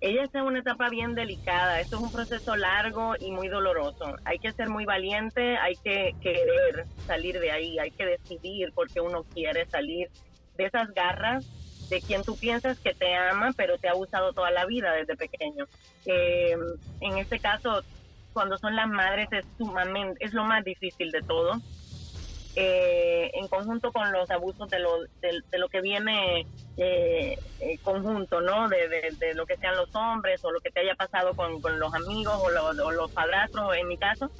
Ella está en una etapa bien delicada. Esto es un proceso largo y muy doloroso. Hay que ser muy valiente, hay que querer salir de ahí, hay que decidir porque uno quiere salir de esas garras de quien tú piensas que te ama, pero te ha usado toda la vida desde pequeño. Eh, en este caso, cuando son las madres es lo más difícil de todo. Eh, en conjunto con los abusos de lo, de, de lo que viene eh, eh, conjunto, ¿no? De, de- lo que sean los hombres o lo que te haya pasado con, con los amigos o, los- o los padrastros, en mi caso.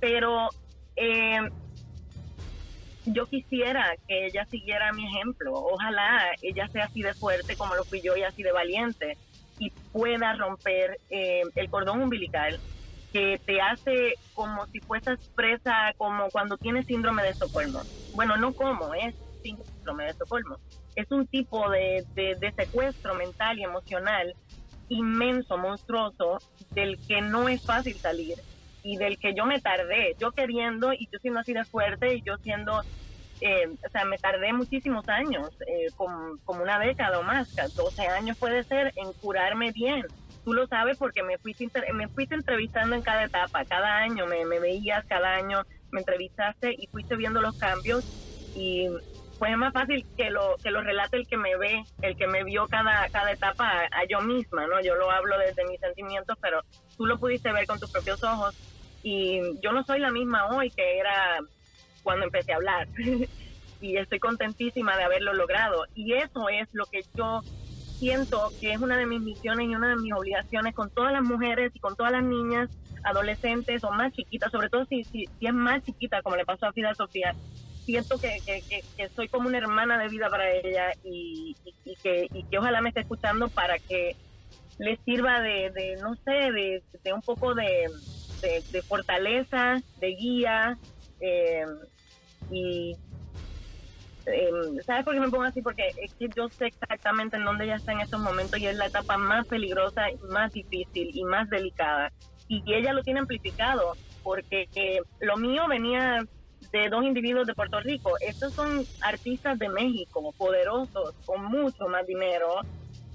Pero eh, yo quisiera que ella siguiera mi ejemplo. Ojalá ella sea así de fuerte como lo fui yo y así de valiente y pueda romper eh, el cordón umbilical que te hace como si fueses presa, como cuando tienes síndrome de Estocolmo. Bueno, no como, es síndrome de Estocolmo. Es un tipo de, de- de secuestro mental y emocional inmenso, monstruoso, del que no es fácil salir y del que yo me tardé, yo queriendo y yo siendo así de fuerte y yo siendo, eh, o sea, me tardé muchísimos años, eh, como, como una década o más, 12 años puede ser, en curarme bien. Tú lo sabes porque me fuiste, me fuiste entrevistando en cada etapa, cada año me, me veías, cada año me entrevistaste y fuiste viendo los cambios y fue más fácil que lo que lo relate el que me ve, el que me vio cada cada etapa a, a yo misma, ¿no? Yo lo hablo desde mis sentimientos, pero tú lo pudiste ver con tus propios ojos y yo no soy la misma hoy que era cuando empecé a hablar. y estoy contentísima de haberlo logrado y eso es lo que yo siento que es una de mis misiones y una de mis obligaciones con todas las mujeres y con todas las niñas, adolescentes o más chiquitas, sobre todo si, si, es más chiquita, como le pasó a Fida Sofía, siento que, que, soy como una hermana de vida para ella y, que, y que ojalá me esté escuchando para que le sirva de, de, no sé, de, de un poco de, de, de fortaleza, de guía eh, y eh, ¿Sabes por qué me pongo así? Porque es que yo sé exactamente en dónde ella está en estos momentos y es la etapa más peligrosa, más difícil y más delicada. Y ella lo tiene amplificado porque eh, lo mío venía de dos individuos de Puerto Rico. Estos son artistas de México, poderosos, con mucho más dinero.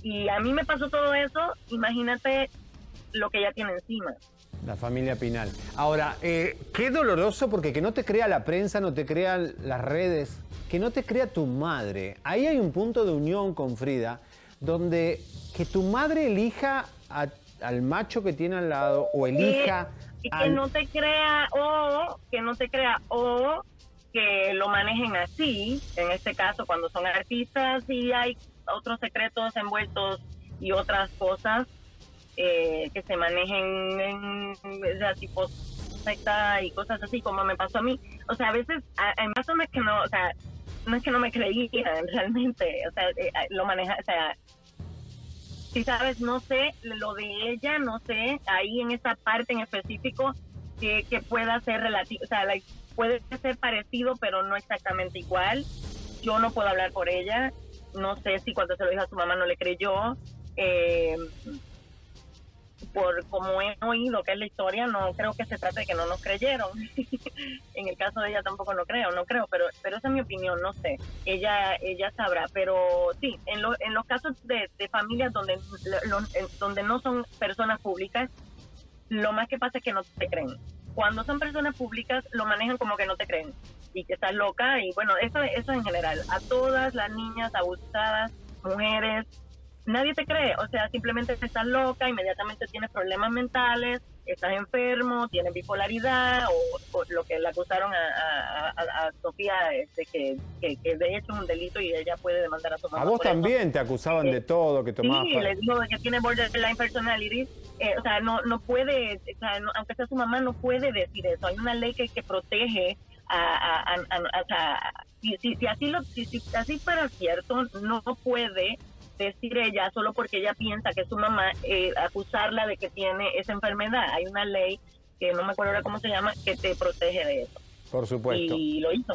Y a mí me pasó todo eso, imagínate lo que ella tiene encima. La familia Pinal. Ahora, eh, qué doloroso porque que no te crea la prensa, no te crean las redes, que no te crea tu madre. Ahí hay un punto de unión con Frida, donde que tu madre elija a- al macho que tiene al lado o elija... y que al- no te crea o que no te crea o que lo manejen así en este caso cuando son artistas y hay otros secretos envueltos y otras cosas eh, que se manejen en sea, tipo secta y cosas así como me pasó a mí o sea a veces no es que no o sea no es que no me creían realmente o sea eh, lo maneja o sea si sabes, no sé, lo de ella, no sé, ahí en esa parte en específico, que, que pueda ser relativo, o sea, like, puede ser parecido, pero no exactamente igual. Yo no puedo hablar por ella. No sé si cuando se lo dijo a su mamá no le creyó. Eh, por como he oído que es la historia, no creo que se trate de que no nos creyeron. en el caso de ella tampoco no creo, no creo, pero pero esa es mi opinión, no sé. Ella ella sabrá, pero sí, en, lo- en los casos de, de familias donde lo- donde no son personas públicas, lo más que pasa es que no te creen. Cuando son personas públicas, lo manejan como que no te creen y que estás loca. Y bueno, eso, eso en general. A todas las niñas abusadas, mujeres, nadie te cree. O sea, simplemente estás loca, inmediatamente tienes problemas mentales, estás enfermo, tienes bipolaridad o, o lo que le acusaron a, a- a- a Sofía de que, que, que de hecho es un delito y ella puede demandar a su mamá. A vos eso. también te acusaban de todo, que tomabas... Sí, le dijo que tiene borderline personality. eh, o sea, no, no puede, o sea, no- aunque sea su mamá, no puede decir eso. Hay una ley que, que protege a, a- si, si, si así lo, si, si así fuera cierto, no puede decir ella solo porque ella piensa que es su mamá, eh, acusarla de que tiene esa enfermedad. Hay una ley que no me acuerdo ahora cómo se llama, que te protege de eso Por supuesto. y lo hizo.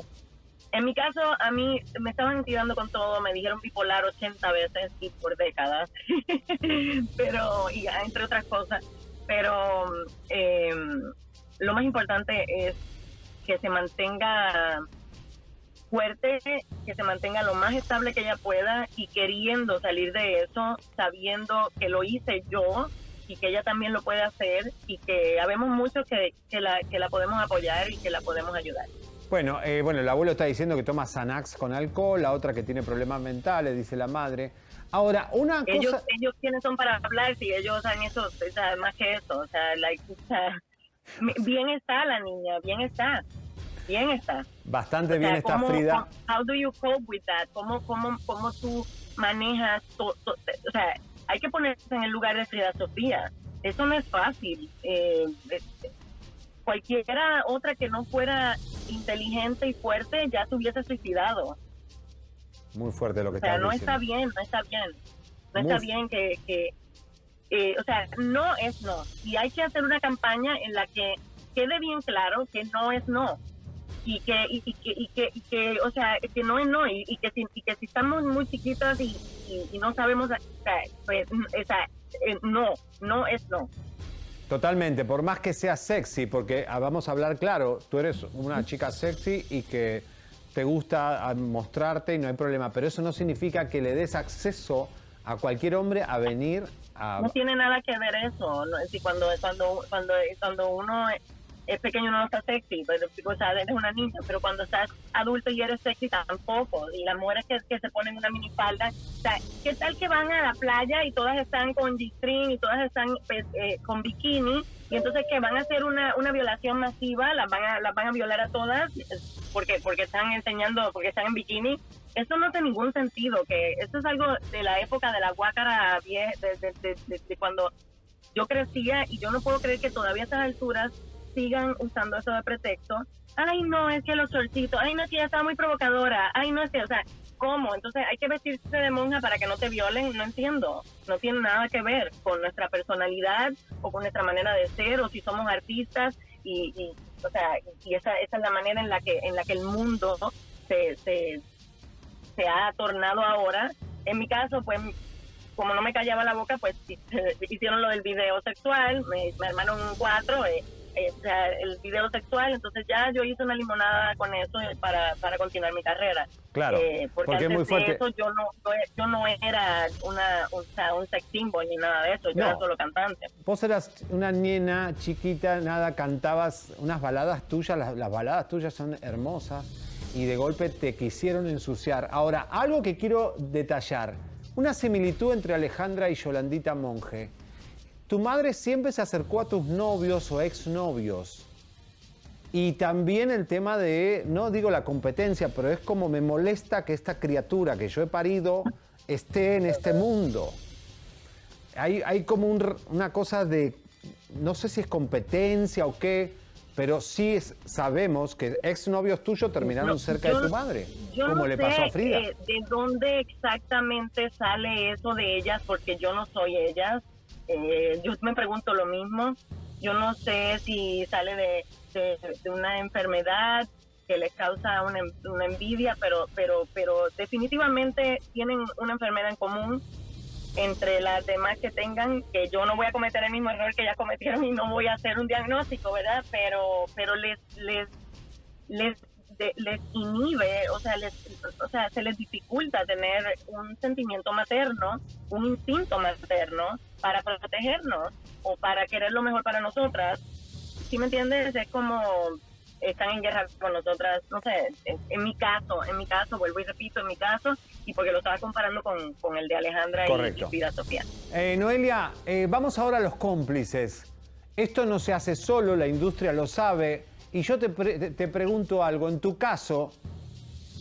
En mi caso, a mí me estaban tirando con todo, me dijeron bipolar 80 veces y por décadas, pero, y entre otras cosas, pero eh, lo más importante es que se mantenga fuerte, que se mantenga lo más estable que ella pueda y queriendo salir de eso, sabiendo que lo hice yo y que ella también lo puede hacer y que habemos muchos que, que, la, que la podemos apoyar y que la podemos ayudar. Bueno, eh, bueno, el abuelo está diciendo que toma Xanax con alcohol, la otra que tiene problemas mentales, dice la madre. Ahora, una ellos, cosa... ellos quiénes son para hablar si ellos han eso, o sea, más que eso, o sea, like, o sea, bien está la niña, bien está, bien está. Bastante O sea, bien está ¿cómo- Frida. How do you cope with that? ¿Cómo, cómo, cómo tú manejas? to- to- o sea, hay que ponerse en el lugar de Frida Sofía. Eso no es fácil. Eh, eh, cualquiera otra que no fuera inteligente y fuerte ya se hubiese suicidado. Muy fuerte lo que O sea, estás no diciendo. está bien, no está bien. No Muy está bien que, que eh, o sea, no es no. Y hay que hacer una campaña en la que quede bien claro que no es no. Y que, y, y que, y que, y que, o sea, que no es no. Y, y que, si, y que si estamos muy chiquitas y, no sabemos, o sea, pues, o sea, eh, no, no es no. Totalmente, por más que sea sexy, porque ah, vamos a hablar claro, tú eres una chica sexy y que te gusta ah, mostrarte y no hay problema, pero eso no significa que le des acceso a cualquier hombre a venir a... No tiene nada que ver eso. ¿no? Si cuando, cuando, cuando, cuando uno es pequeño no está sexy, pero, o sea, eres una niña, pero cuando estás adulto y eres sexy tampoco. Y las mujeres que, que se ponen una minifalda, o sea, ¿qué tal que van a la playa y todas están con G-string y todas están pues, eh, con bikini? Y entonces que van a hacer una, una violación masiva, las van a, las van a violar a todas porque, porque están enseñando, porque están en bikini. Eso no tiene ningún sentido, que esto es algo de la época de la guácara vie- de, de- de- de- de cuando yo crecía y yo no puedo creer que todavía a estas alturas sigan usando eso de pretexto. Ay, no, es que los shortcitos, ay, no, es que ella estaba muy provocadora, ay, no, es que, o sea, ¿cómo? Entonces hay que vestirse de monja para que no te violen, no entiendo. No tiene nada que ver con nuestra personalidad o con nuestra manera de ser o si somos artistas y, y, o sea, y esa, esa es la manera en la que, en la que el mundo se, se, ha tornado ahora. En mi caso, pues como no me callaba la boca, pues hicieron lo del video sexual, me, me armaron un cuatro, eh, o sea, el video sexual, entonces ya yo hice una limonada con eso eh, para, para continuar mi carrera. Claro, Eh, porque, porque es antes muy fuerte. de eso yo no, yo, yo no era una, o sea, un sex symbol ni nada de eso, yo No. era solo cantante. Vos eras una nena chiquita, nada, cantabas unas baladas tuyas, las, las baladas tuyas son hermosas y de golpe te quisieron ensuciar. Ahora, algo que quiero detallar, una similitud entre Alejandra y Yolandita Monge. Tu madre siempre se acercó a tus novios o exnovios. Y también el tema de, no digo la competencia, pero es como me molesta que esta criatura que yo he parido esté en este mundo. Hay, hay como un una cosa de, no sé si es competencia o qué, pero sí es- sabemos que exnovios tuyos terminaron No, cerca yo- de tu madre, Yo como no le sé pasó a Frida. eh, de dónde exactamente sale eso de ellas, porque yo no soy ellas. Eh, yo me pregunto lo mismo. Yo no sé si sale de, de, una enfermedad que les causa una, una envidia, pero, pero, pero definitivamente tienen una enfermedad en común entre las demás que tengan, que yo no voy a cometer el mismo error que ya cometieron y no voy a hacer un diagnóstico, ¿verdad? Pero, pero les, les, les, de- les inhibe, o sea, les, o sea, se les dificulta tener un sentimiento materno, un instinto materno para protegernos o para querer lo mejor para nosotras. ¿Sí me entiendes? Es como están en guerra con nosotras, no sé, en, en mi caso, en mi caso, vuelvo y repito, en mi caso, y porque lo estaba comparando con, con el de Alejandra y- Correcto. y Frida Sofía. Eh, Noelia, eh, vamos ahora a los cómplices. Esto no se hace solo, la industria lo sabe. Y yo te, pre- te- pregunto algo, en tu caso,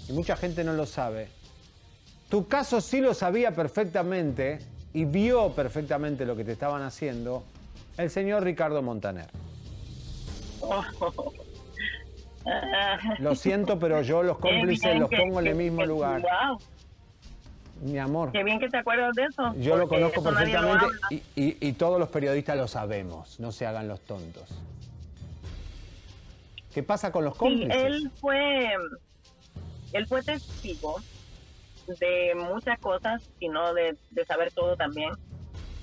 y mucha gente no lo sabe, tu caso sí lo sabía perfectamente y vio perfectamente lo que te estaban haciendo el señor Ricardo Montaner. Lo siento, pero yo los cómplices los pongo en el mismo lugar. Mi amor. qué bien que te acuerdas de eso. Yo lo conozco lo perfectamente y- y todos los periodistas lo sabemos. No se hagan los tontos. ¿Qué pasa con los Sí, cómplices? él fue, él fue testigo de muchas cosas, sino de, de saber todo también.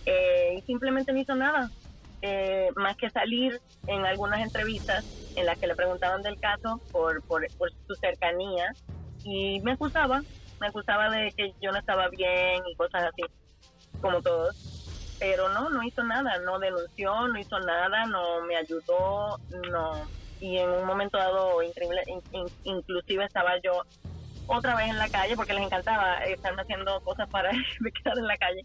Eh, y simplemente no hizo nada, eh, más que salir en algunas entrevistas en las que le preguntaban del caso por, por, por su cercanía y me acusaba, me acusaba de que yo no estaba bien y cosas así, como todos. Pero no, no hizo nada, no denunció, no hizo nada, no me ayudó, no. Y en un momento dado, increíble, in- in- inclusive estaba yo otra vez en la calle porque les encantaba estarme haciendo cosas para quedar en la calle.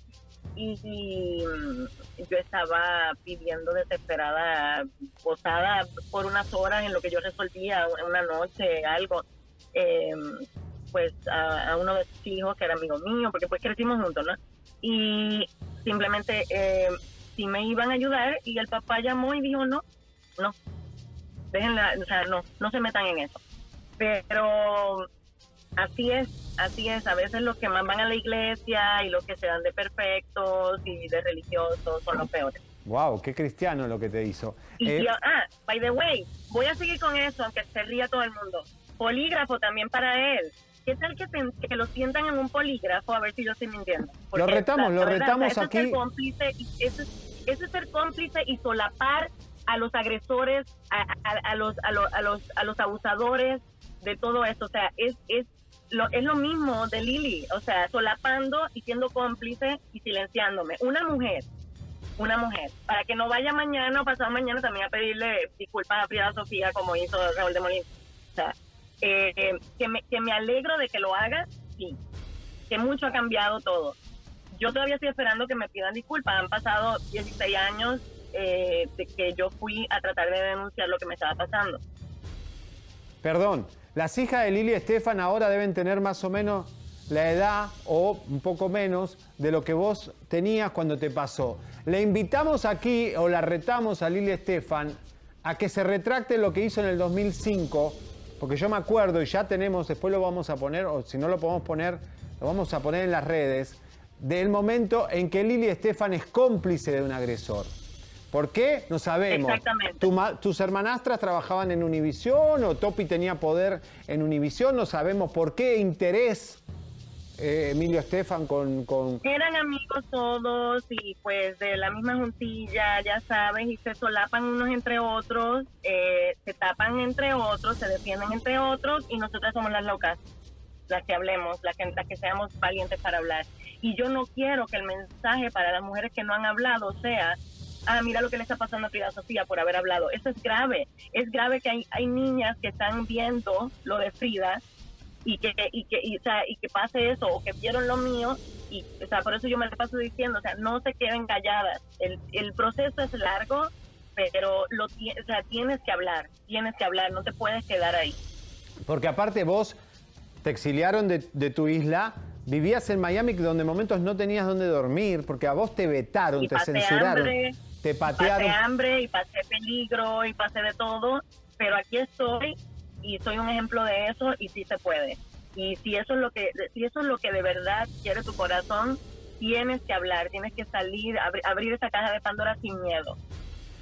Y, mm, yo estaba pidiendo desesperada posada por unas horas en lo que yo resolvía una noche, algo. eh, pues a, a uno de sus hijos que era amigo mío, porque pues crecimos juntos, ¿no? Y simplemente eh, si me iban a ayudar y el papá llamó y dijo no, no, déjenla, o sea, no, no se metan en eso. Pero así es, así es, a veces los que más van a la iglesia y los que se dan de perfectos y de religiosos son los peores. Wow, qué cristiano lo que te hizo. Y, Eh, y, ah, by the way, voy a seguir con eso, aunque se ría todo el mundo. Polígrafo también para él. ¿Qué tal que, te- que lo sientan en un polígrafo? A ver si yo estoy mintiendo. Lo retamos, la- lo la verdad, retamos es ser aquí. cómplice y- eso, es- eso es ser cómplice y solapar a los agresores, a, a- a los, a, los, a, los, abusadores de todo esto. O sea, es, es, lo, es lo mismo de Lili. O sea, solapando y siendo cómplice y silenciándome. Una mujer una mujer, para que no vaya mañana o pasado mañana también a pedirle disculpas a Frida Sofía como hizo Raúl de Molina. O sea, eh, eh, que, me, que me alegro de que lo haga, sí, que mucho ha cambiado todo. Yo todavía estoy esperando que me pidan disculpas, han pasado 16 años eh, de que yo fui a tratar de denunciar lo que me estaba pasando. Perdón, las hijas de Lili Estefan ahora deben tener más o menos la edad o un poco menos de lo que vos tenías cuando te pasó. Le invitamos aquí o la retamos a Lili Estefan a que se retracte lo que hizo en el 2005, porque yo me acuerdo y ya tenemos, después lo vamos a poner, o si no lo podemos poner, lo vamos a poner en las redes, del momento en que Lili Estefan es cómplice de un agresor. ¿Por qué? No sabemos. Exactamente. Tu ¿Tus hermanastras trabajaban en Univisión o Topi tenía poder en Univisión? No sabemos por qué interés eh, Emilio Estefan con, con- Eran amigos todos y pues de la misma juntilla, ya sabes, y se solapan unos entre otros, eh, se tapan entre otros, se defienden entre otros y nosotras somos las locas, las que hablemos, las que, las que seamos valientes para hablar. Y yo no quiero que el mensaje para las mujeres que no han hablado sea, ah, mira lo que le está pasando a Frida Sofía por haber hablado. Eso es grave, es grave que hay, hay niñas que están viendo lo de Frida y que y que y, o sea, y que pase eso o que vieron lo mío y o sea por eso yo me lo paso diciendo o sea no se queden calladas. El, el proceso es largo pero lo o sea, tienes que hablar tienes que hablar no te puedes quedar ahí. Porque aparte vos te exiliaron de, de tu isla, vivías en Miami donde en momentos no tenías dónde dormir, porque a vos te vetaron, y te censuraron, hambre te pasé hambre y pasé peligro y pasé de todo pero aquí estoy y soy un ejemplo de eso y sí se puede. Y si eso es lo que si eso es lo que de verdad quiere tu corazón tienes que hablar tienes que salir abri- abrir esa caja de Pandora sin miedo.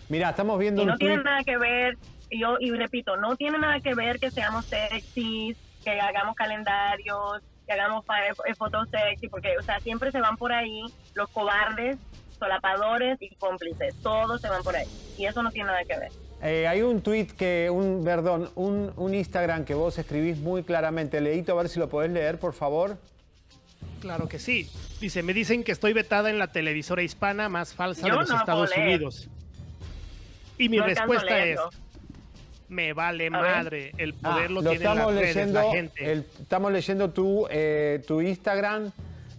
Mira, estamos viendo Y no un tiene tweet. nada que ver, yo y repito, no tiene nada que ver que seamos sexys, que hagamos calendarios, que hagamos eh, fotos sexy, porque, o sea, siempre se van por ahí los cobardes, solapadores y cómplices, todos se van por ahí. Y eso no tiene nada que ver. Eh, hay un tweet que, un, perdón, un, un Instagram que vos escribís muy claramente. Leíto, a ver si lo podés leer, por favor. Claro que sí. Dice, me dicen que estoy vetada en la televisora hispana más falsa Yo de los no Estados. Unidos. Y mi No respuesta es, me vale A ver. madre, el poder Ah, lo, lo tiene las estamos redes, leyendo, la gente. el- estamos leyendo tu, eh, tu Instagram,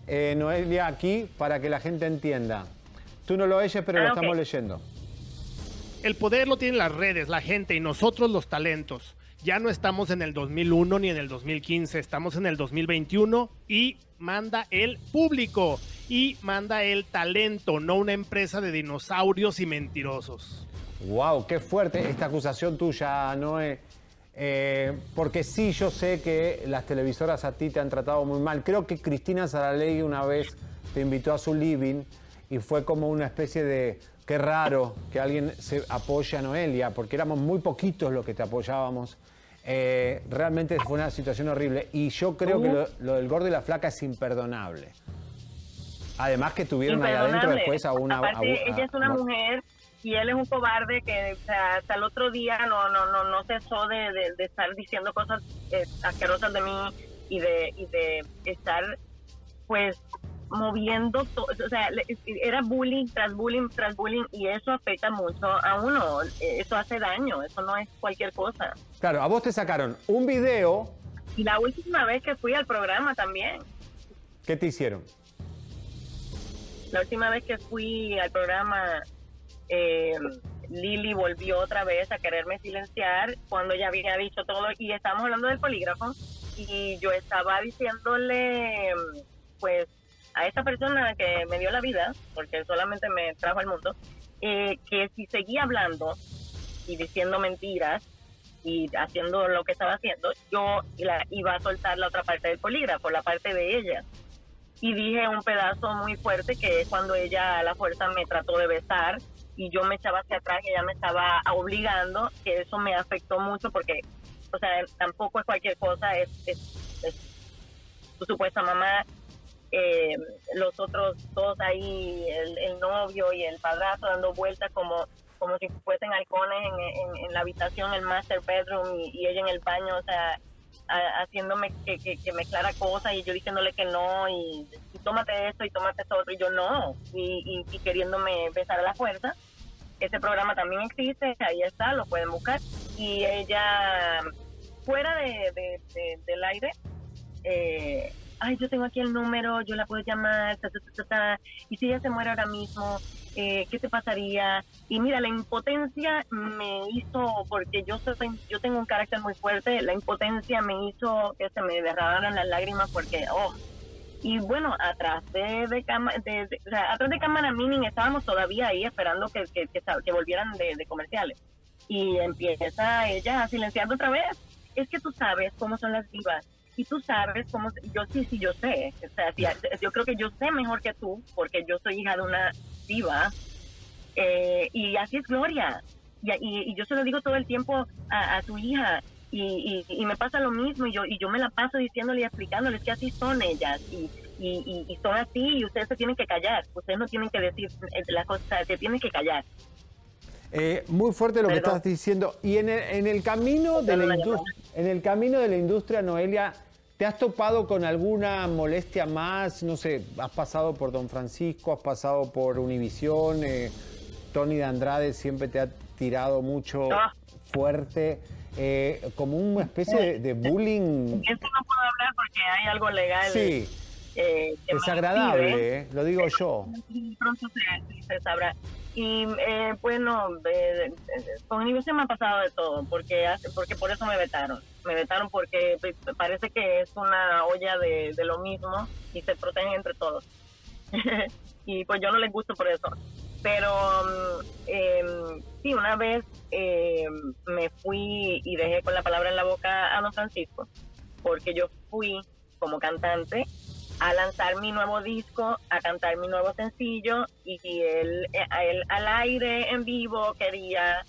eh, Noelia, aquí, para que la gente entienda. Tú no lo oyes, pero Ah, lo ok. estamos leyendo. El poder lo tienen las redes, la gente y nosotros los talentos. Ya no estamos en el 2001 ni en el 2015, estamos en el 2021 y manda el público y manda el talento, no una empresa de dinosaurios y mentirosos. Wow, qué fuerte esta acusación tuya, Noé. Eh, porque sí, yo sé que las televisoras a ti te han tratado muy mal. Creo que Cristina Saralegui una vez te invitó a su living y fue como una especie de qué raro que alguien se apoye a Noelia, porque éramos muy poquitos los que te apoyábamos. Eh, realmente fue una situación horrible y yo creo que lo, lo del gordo y la flaca es imperdonable. Además que tuvieron ahí adentro después a una... Aparte, a- a- ella es una a- mujer y él es un cobarde que o sea, hasta el otro día no no no no cesó de, de- de estar diciendo cosas eh, asquerosas de mí y de y de estar pues moviendo to- o sea era bullying tras bullying tras bullying y eso afecta mucho a uno eso hace daño eso no es cualquier cosa. Claro, a vos te sacaron un video, y la última vez que fui al programa también. ¿qué te hicieron? La última vez que fui al programa, eh, Lili volvió otra vez a quererme silenciar cuando ya había dicho todo y estábamos hablando del polígrafo y yo estaba diciéndole, pues, a esa persona que me dio la vida, porque solamente me trajo al mundo, eh, que si seguía hablando y diciendo mentiras y haciendo lo que estaba haciendo, yo la, iba a soltar la otra parte del polígrafo, la parte de ella. Y dije un pedazo muy fuerte que es cuando ella a la fuerza me trató de besar y yo me echaba hacia atrás y ella me estaba obligando, que eso me afectó mucho porque, o sea, tampoco es cualquier cosa, es, es, es supuesta mamá, eh, los otros dos ahí, el, el novio y el padrastro dando vueltas como como si fuesen halcones en, la habitación, el master bedroom y, ella en el baño, o sea, a- haciéndome que, que, que mezclara cosas y yo diciéndole que no y, tómate esto y tómate esto otro y yo no y, y, y queriéndome besar a la fuerza. Ese programa también existe ahí está lo pueden buscar. Y ella fuera de- de- del aire eh, ay yo tengo aquí el número yo la puedo llamar ta, ta, ta, y si ella se muere ahora mismo eh, ¿qué te pasaría? Y mira, la impotencia me hizo, porque yo soy, yo tengo un carácter muy fuerte, la impotencia me hizo que se me derramaran las lágrimas porque, oh, y bueno, atrás de, de, cama- de- o sea, atrás de cámara mini estábamos todavía ahí esperando que, que, que, volvieran de, de comerciales. Y empieza ella a silenciar otra vez. Es que tú sabes cómo son las divas. Y tú sabes cómo... Yo sí, sí, yo sé. O sea, yo creo que yo sé mejor que tú, porque yo soy hija de una diva. Eh, y así es Gloria. Y, yo se lo digo todo el tiempo a, tu hija. Y, y- me pasa lo mismo. Y yo, y yo me la paso diciéndole y explicándoles que así son ellas. Y- y son así. Y ustedes se tienen que callar. Ustedes no tienen que decir eh, las cosas. Se tienen que callar. Eh, muy fuerte lo que estás diciendo. Y en el, en el camino de la en el camino de la industria, Noelia, ¿te has topado con alguna molestia más? No sé, has pasado por Don Francisco, has pasado por Univisión, eh, Tony de Andrade siempre te ha tirado mucho Ah. fuerte, eh, como una especie de, de bullying. Eso no puedo hablar porque hay algo legal. Sí, eh, desagradable, eh, lo digo yo. pronto se, se sabrá. Y eh, bueno, eh, eh, con Univision me ha pasado de todo, porque porque por eso me vetaron. Me vetaron porque parece que es una olla de, de lo mismo y se protegen entre todos. y pues yo no les gusto por eso. Pero em, sí, una vez em, me fui y dejé con la palabra en la boca a don Francisco, porque yo fui como cantante a lanzar mi nuevo disco, a cantar mi nuevo sencillo y, él, eh, a él al aire en vivo quería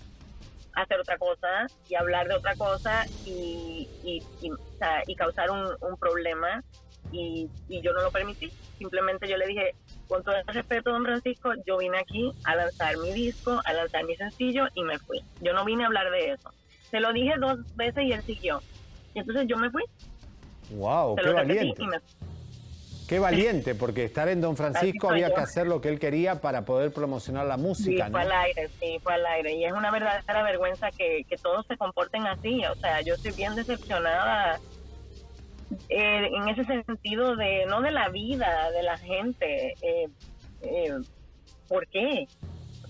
hacer otra cosa y hablar de otra cosa y, y, y, o sea, y causar un, un problema y, y yo no lo permití. Simplemente yo le dije, con todo el respeto, don Francisco, yo vine aquí a lanzar mi disco, a lanzar mi sencillo y me fui. Yo no vine a hablar de eso. Se lo dije dos veces y él siguió. Y entonces yo me fui. ¡Wow! Se ¡Qué valiente! y me Qué valiente, porque estar en Don Francisco había yo. que hacer lo que él quería para poder promocionar la Sí, música, ¿no? fue al aire, sí, fue al aire. Y es una verdadera vergüenza que, que todos se comporten así. O sea, yo estoy bien decepcionada eh, en ese sentido de, no de la vida, de la gente. Eh, eh, ¿Por qué?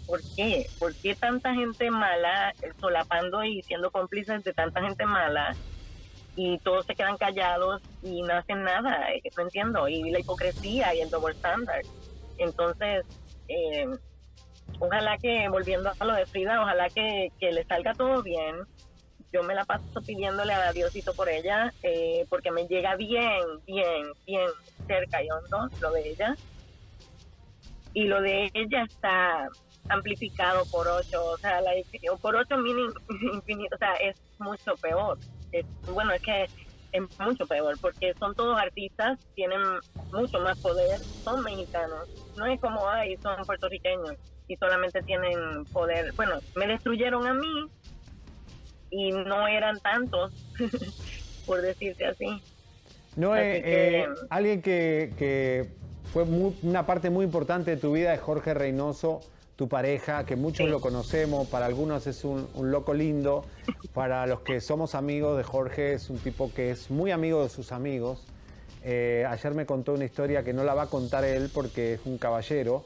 ¿Por qué? ¿Por qué tanta gente mala, eh, solapando y siendo cómplices de tanta gente mala? Y todos se quedan callados y no hacen nada, eh, no entiendo. Y la hipocresía y el double standard. Entonces, eh, ojalá que, volviendo a lo de Frida, ojalá que, que le salga todo bien. Yo me la paso pidiéndole a Diosito por ella, eh, porque me llega bien, bien, bien cerca y hondo lo de ella. Y lo de ella está amplificado por ocho, o sea, la, por ocho mini infinito, o sea, es mucho peor. Es, bueno, es que es mucho peor, porque son todos artistas, tienen mucho más poder, son mexicanos. No es como, ay, son puertorriqueños y solamente tienen poder. Bueno, me destruyeron a mí y no eran tantos, por decirte así. No, Así eh, que- eh, alguien que, que fue muy- una parte muy importante de tu vida es Jorge Reynoso, tu pareja, que muchos lo conocemos, para algunos es un, un loco lindo, para los que somos amigos de Jorge es un tipo que es muy amigo de sus amigos. Eh, ayer me contó una historia que no la va a contar él porque es un caballero,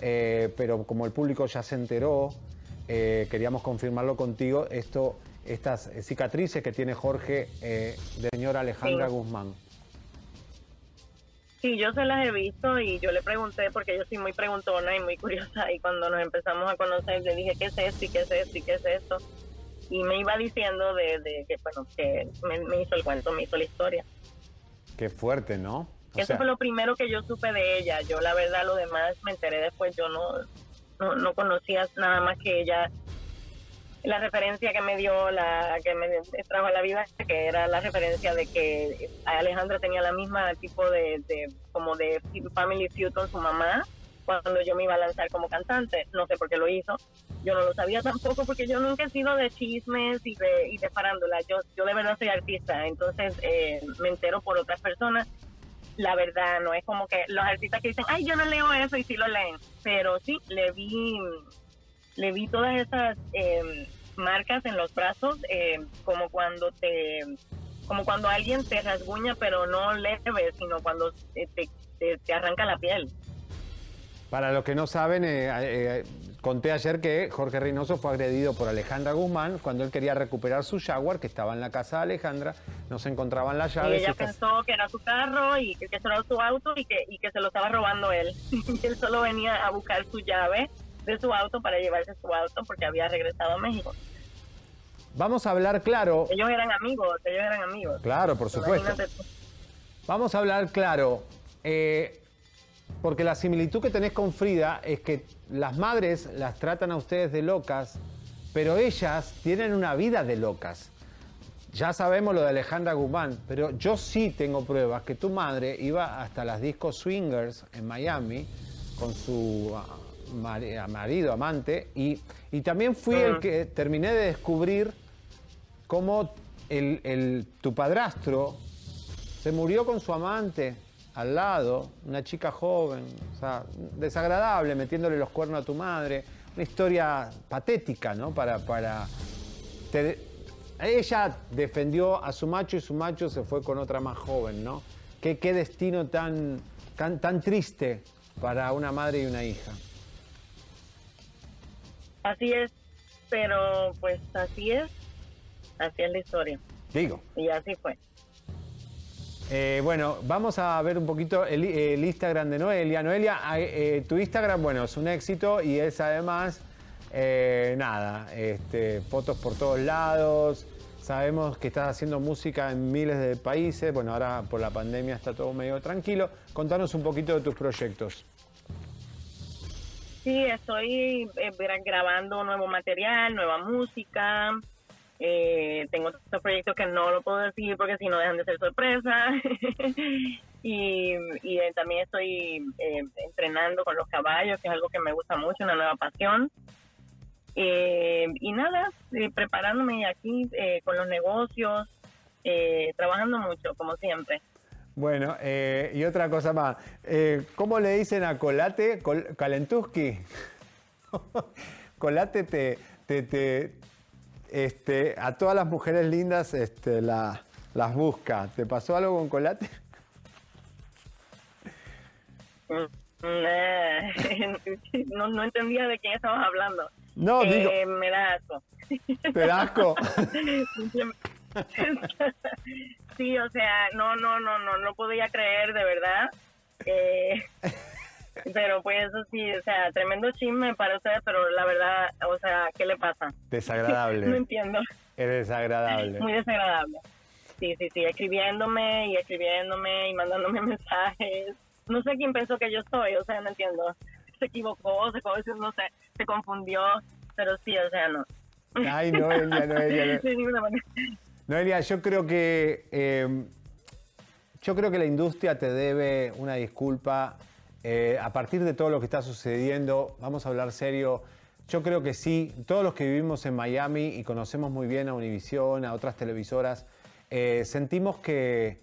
eh, pero como el público ya se enteró, eh, queríamos confirmarlo contigo, esto, estas cicatrices que tiene Jorge de señora Alejandra Sí. Guzmán. Sí, yo se las he visto y yo le pregunté porque yo soy muy preguntona y muy curiosa y cuando nos empezamos a conocer le dije qué es esto y qué es esto y qué es esto y me iba diciendo de, de que bueno que me, me hizo el cuento, me hizo la historia. Qué fuerte, ¿no? O Eso sea, fue lo primero que yo supe de ella. Yo la verdad lo demás me enteré después. Yo no no, no conocía nada más que ella. La referencia que me dio, la que me trajo a la vida, que era la referencia de que Alejandra tenía la misma tipo de, de como de family feud con su mamá cuando yo me iba a lanzar como cantante. No sé por qué lo hizo. Yo no lo sabía tampoco porque yo nunca he sido de chismes y de, y de farándula. Yo, yo de verdad soy artista, entonces eh, me entero por otras personas la verdad, no es como que los artistas que dicen, ay, yo no leo eso y sí lo leen, pero sí, le vi, le vi todas esas eh, marcas en los brazos, eh, como cuando te, como cuando alguien te rasguña, pero no leve, sino cuando te, te, arranca la piel. para los que no saben, eh, eh, conté ayer que Jorge Reynoso fue agredido por Alejandra Guzmán cuando él quería recuperar su Jaguar, que estaba en la casa de Alejandra, no se encontraban las llaves. y ella pensó que era su carro y que, que era su auto y que, y que se lo estaba robando él. y él solo venía a buscar su llave de su auto para llevarse su auto porque había regresado a México. Vamos a hablar claro, Ellos eran amigos, ellos eran amigos. claro, por supuesto. Vamos a hablar claro, eh, porque la similitud que tenés con Frida es que las madres las tratan a ustedes de locas, pero ellas tienen una vida de locas. Ya sabemos lo de Alejandra Guzmán, pero yo sí tengo pruebas que tu madre iba hasta las discos swingers en Miami con su marido, amante, y, y también fui el que terminé de descubrir cómo el, el- tu padrastro se murió con su amante al lado, una chica joven, o sea, desagradable, metiéndole los cuernos a tu madre. Una historia patética, ¿no? Para. para te- ella defendió a su macho y su macho se fue con otra más joven, ¿no? Qué, qué destino tan, tan, tan triste para una madre y una hija. Así es, pero pues así es, así es la historia. Digo. Y así fue. Eh, bueno, vamos a ver un poquito el, el Instagram de Noelia. Noelia, eh, tu Instagram, bueno, es un éxito y es además, eh, nada, este, fotos por todos lados, Sabemos que estás haciendo música en miles de países. Bueno, ahora por la pandemia está todo medio tranquilo. Contanos un poquito de tus proyectos. Sí, estoy eh, gra- grabando nuevo material, nueva música. Eh, tengo otros proyectos que no lo puedo decir porque si no dejan de ser sorpresa. y eh, también estoy eh, entrenando con los caballos, que es algo que me gusta mucho, una nueva pasión. Y nada, preparándome aquí con los negocios, trabajando mucho, como siempre. Bueno, eh, y otra cosa más. Eh, ¿Cómo le dicen a Colate? Col- Kalentuski. Colate te, te, te- este, a todas las mujeres lindas este, la- las busca. ¿Te pasó algo con Colate? Mm, eh, no, no entendía de quién estabas hablando. No, Eh, digo- Me da asco. ¿Te da asco? sí, o sea, no, no, no, no, no podía creer, de verdad. Eh, pero pues eso sí, o sea, tremendo chisme para ustedes, pero la verdad, o sea, ¿qué le pasa? Desagradable. no entiendo. Es desagradable. Muy desagradable. Sí, sí, sí, escribiéndome y escribiéndome y mandándome mensajes. No sé quién pensó que yo soy, o sea, no entiendo. Se equivocó, se, no sé, se confundió, pero sí, o sea, no. Ay, Noelia, Noelia. no- De ninguna manera. Noelia, yo creo que eh, yo creo que la industria te debe una disculpa. Eh, a partir de todo lo que está sucediendo, vamos a hablar serio. Yo creo que sí, todos los que vivimos en Miami y conocemos muy bien a Univision, a otras televisoras, eh, sentimos que,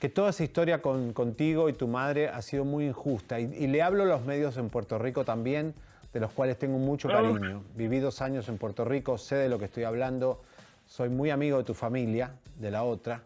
que toda esa historia con- contigo y tu madre ha sido muy injusta. Y, y le hablo a los medios en Puerto Rico también, de los cuales tengo mucho cariño. Viví dos años en Puerto Rico, sé de lo que estoy hablando. Soy muy amigo de tu familia, de la otra,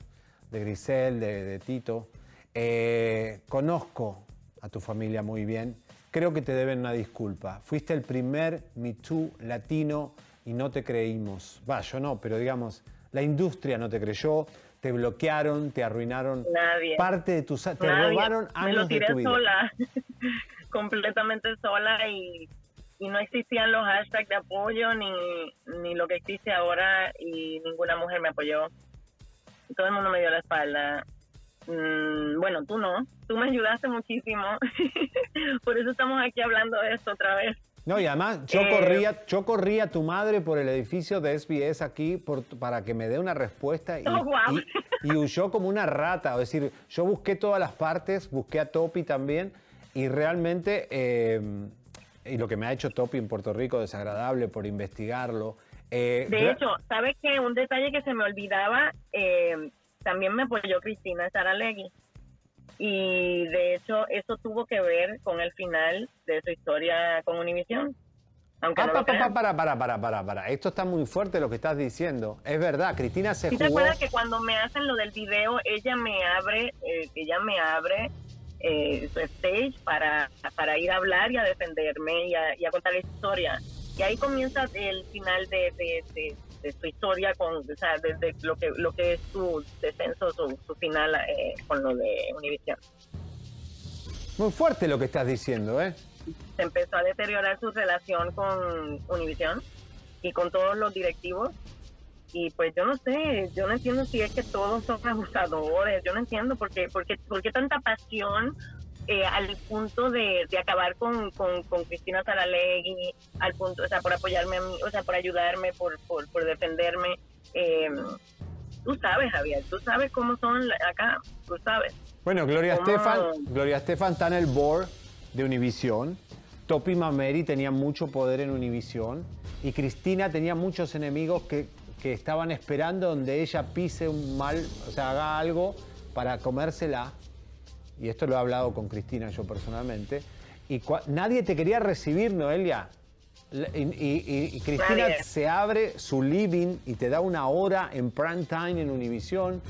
de Grisel, de, de Tito. Eh, conozco a tu familia muy bien. Creo que te deben una disculpa. Fuiste el primer Me Too latino y no te creímos. Va, yo no, pero digamos, la industria no te creyó, te bloquearon, te arruinaron Nadie. parte de tus... Te Nadie. robaron Me lo años de tiré tu vida. sola, completamente sola y, y no existían los hashtags de apoyo ni, ni lo que existe ahora y ninguna mujer me apoyó. Todo el mundo me dio la espalda. Mm, bueno, tú no, tú me ayudaste muchísimo. Por eso estamos aquí hablando de esto otra vez. No, y además yo Eh, corría, yo corría a tu madre por el edificio de SBS aquí por- para que me dé una respuesta y, Oh, guau. y- y huyó como una rata. Es decir, yo busqué todas las partes, busqué a Topi también y realmente, eh, y lo que me ha hecho Topi en Puerto Rico, desagradable por investigarlo. eh, De hecho, ¿sabes qué? Un detalle que se me olvidaba, eh, también me apoyó Cristina Saralegui. Y de hecho, eso tuvo que ver con el final de su historia con Univision. Aunque Ah, no pa, pa, para, para, para, para, para. Esto está muy fuerte lo que estás diciendo. Es verdad, Cristina se ¿Sí te jugó. acuerdas que cuando me hacen lo del video, ella me abre, eh, ella me abre eh, su stage para, para ir a hablar y a defenderme y a, y a contar la historia? Y ahí comienza el final de, de, de- de su historia, con, o sea, desde lo que, lo que es su descenso, su, su final eh, con lo de Univision. Muy fuerte lo que estás diciendo, ¿eh? se empezó a deteriorar su relación con Univision y con todos los directivos. Y pues yo no sé, yo no entiendo si es que todos son abusadores, yo no entiendo por qué, por qué, por qué tanta pasión eh, al punto de, de acabar con, con, con Cristina Saralegui, al punto, o sea, por apoyarme a mí, o sea, por ayudarme, por, por, por defenderme. Eh, tú sabes, Javier, tú sabes cómo son acá, tú sabes. Bueno, Gloria ¿Cómo? Estefan, Gloria Estefan está en el board de Univision. Topi Mameri tenía mucho poder en Univision. Y Cristina tenía muchos enemigos que, que estaban esperando donde ella pise un mal, o sea, haga algo para comérsela. Y esto lo he hablado con Cristina yo personalmente. Y nadie te quería recibir, Noelia. Y, y- y- y Cristina Nadie. se abre su living y te da una hora en prime time en Univision.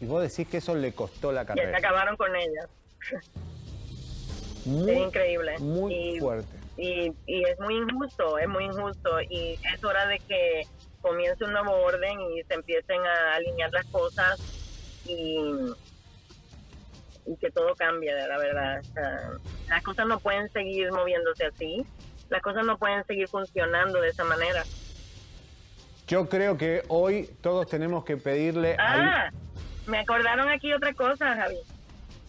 Y vos decís que eso le costó la Y se carrera. acabaron con ella. Muy, es increíble. Muy Y- fuerte. y, y es muy injusto, es muy injusto y es hora de que comience un nuevo orden y se empiecen a alinear las cosas y, y que todo cambie, la verdad. O sea, las cosas no pueden seguir moviéndose así, las cosas no pueden seguir funcionando de esa manera. Yo creo que hoy todos tenemos que pedirle Ah, me acordaron aquí otra cosa, Javi.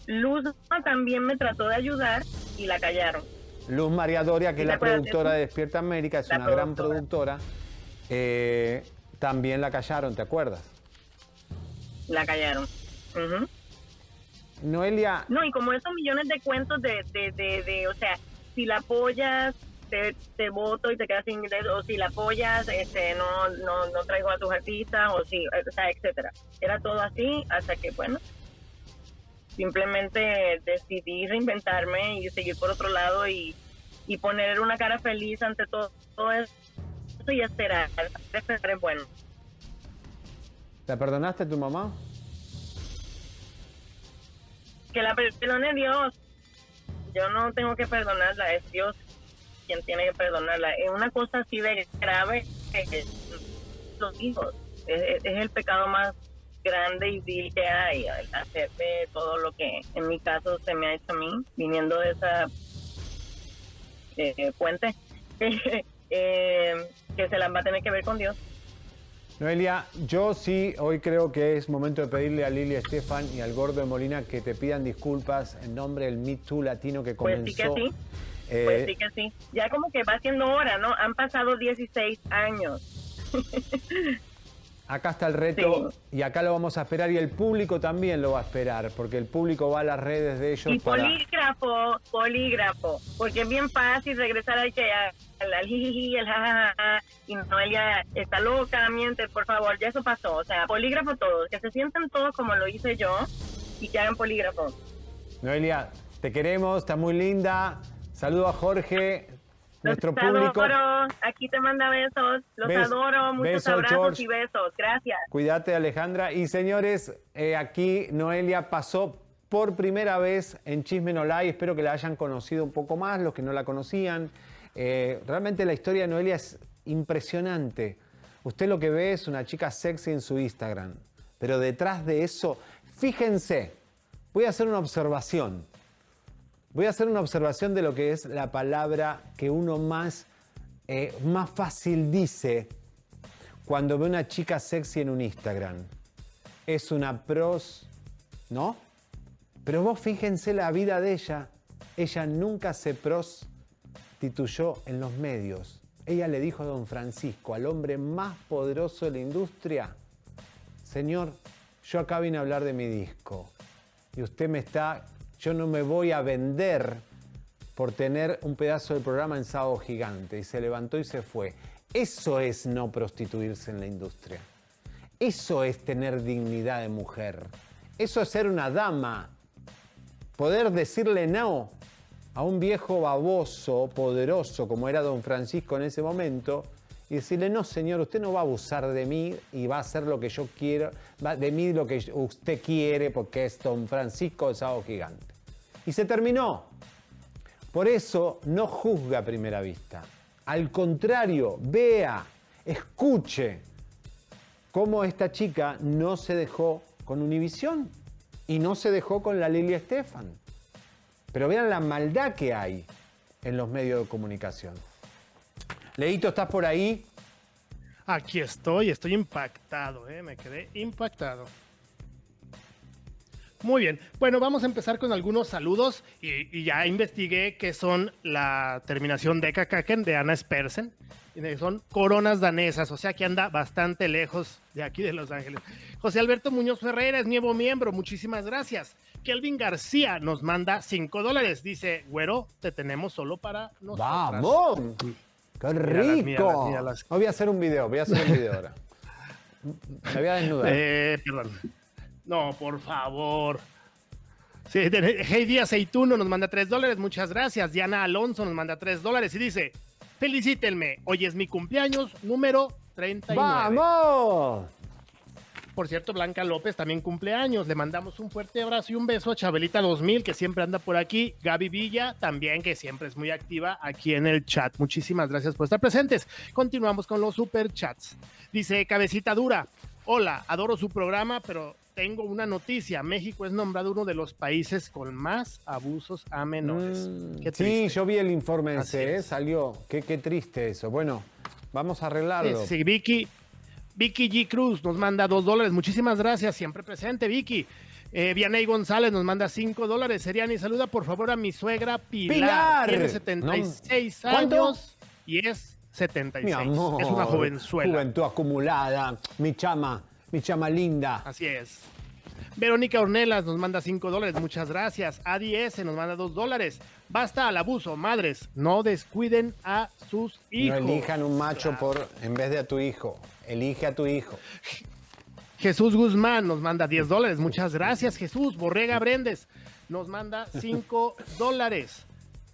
Luz también me trató de ayudar y la callaron. Luz María Doria, que es ¿Sí te la productora de Despierta América, es La una gran productora. Eh, también la callaron, ¿te acuerdas? La callaron. Ujú. Noelia, No, y como esos millones de cuentos de, de, de, de, o sea, si la apoyas, te, te voto y te quedas sin ingreso, o si la apoyas, este, no, no, no traigo a tus artistas, o si, o sea, etcétera. Era todo así hasta que, bueno, simplemente decidí reinventarme y seguir por otro lado y, y poner una cara feliz ante todo, todo eso y esperar, esperar es bueno. ¿la perdonaste a tu mamá? que la perdone Dios. Yo no tengo que perdonarla, es Dios quien tiene que perdonarla. Es una cosa así de grave que los hijos. Es, es el pecado más grande y vil que hay, el hacerme todo lo que en mi caso se me ha hecho a mí, viniendo de esa eh, fuente, eh, que se las va a tener que ver con Dios. Noelia, yo sí hoy creo que es momento de pedirle a Lili Estefan y al gordo de Molina que te pidan disculpas en nombre del Me Too latino que Pues comenzó. sí que sí. Eh, Pues sí que sí. Ya como que va siendo hora, ¿no? Han pasado 16 años. Acá está el reto y acá lo vamos a esperar y el público también lo va a esperar porque el público va a las redes de ellos Y para... polígrafo, polígrafo, porque es bien fácil regresar al que al, al jijiji, el jajaja, y Noelia está loca, miente, por favor, ya eso pasó. O sea, polígrafo todos, que se sientan todos como lo hice yo y que hagan polígrafo. Noelia, te queremos, está muy linda. Saludo a Jorge, nuestro Los público. adoro, aquí te manda besos, los Bes- adoro, muchos beso, abrazos George. y besos, gracias. Cuídate, Alejandra. Y señores, eh, aquí Noelia pasó por primera vez en Chisme No. Espero que la hayan conocido un poco más, los que no la conocían. Eh, realmente la historia de Noelia es impresionante. Usted lo que ve es una chica sexy en su Instagram. Pero detrás de eso, fíjense, voy a hacer una observación. Voy a hacer una observación de lo que es la palabra que uno más, eh, más fácil dice cuando ve una chica sexy en un Instagram. Es una pros, ¿no? Pero vos fíjense la vida de ella. Ella nunca se prostituyó en los medios. Ella le dijo a don Francisco, al hombre más poderoso de la industria, Señor, yo acá vine a hablar de mi disco. Y usted me está, yo no me voy a vender por tener un pedazo del programa en Sábado Gigante. Y se levantó y se fue. Eso es no prostituirse en la industria. Eso es tener dignidad de mujer. Eso es ser una dama. Poder decirle no a un viejo baboso, poderoso, como era don Francisco en ese momento, y decirle, no señor, usted no va a abusar de mí y va a hacer lo que yo quiero, de mí lo que usted quiere, porque es don Francisco de Sábado Gigante. Y se terminó. Por eso no juzga a primera vista. Al contrario, vea, escuche cómo esta chica no se dejó con Univisión y no se dejó con la Lili Estefan. Pero vean la maldad que hay en los medios de comunicación. Leito, ¿estás por ahí? Aquí estoy, estoy impactado, ¿eh? me quedé impactado. Muy bien, bueno, vamos a empezar con algunos saludos y, y ya investigué que son la terminación de Kakaken de Ana Spersen. Son coronas danesas, o sea que anda bastante lejos de aquí de Los Ángeles. José Alberto Muñoz Ferreira es nuevo miembro, muchísimas gracias. Kelvin García nos manda 5 dólares, dice, güero, te tenemos solo para nosotros. ¡Vamos! ¡Qué rico! míralas, míralas. Hoy voy a hacer un video, voy a hacer un video ahora. Me voy a desnudar. Eh, perdón. No, por favor. Sí, Heidi Aceituno nos manda 3 dólares, muchas gracias. Diana Alonso nos manda 3 dólares y dice, felicítenme, hoy es mi cumpleaños número 39. ¡Vamos! Por cierto, Blanca López también cumpleaños. Le mandamos un fuerte abrazo y un beso a Chabelita 2000, que siempre anda por aquí. Gaby Villa, también, que siempre es muy activa aquí en el chat. Muchísimas gracias por estar presentes. Continuamos con los super chats. Dice Cabecita Dura. Hola, adoro su programa, pero tengo una noticia. México es nombrado uno de los países con más abusos a menores. Qué Mm, Sí, yo vi el informe ese, ¿eh? salió. Qué, qué triste eso. Bueno, vamos a arreglarlo. Sí, sí, Vicky, Vicky G. Cruz nos manda dos dólares. Muchísimas gracias, siempre presente, Vicky. Eh, Vianey González nos manda cinco dólares. Seriani, saluda por favor a mi suegra Pilar. Pilar. Tiene 76 No. Años y es 76. Mi amor. Es una jovenzuela. Juventud acumulada. Mi chama, mi chama linda. Así es. Verónica Ornelas nos manda 5 dólares, muchas gracias. ADS nos manda 2 dólares. Basta al abuso, madres, no descuiden a sus hijos. No elijan un macho por en vez de a tu hijo. Elige a tu hijo. Jesús Guzmán nos manda 10 dólares, muchas gracias Jesús. Borrega Brendes nos manda 5 dólares.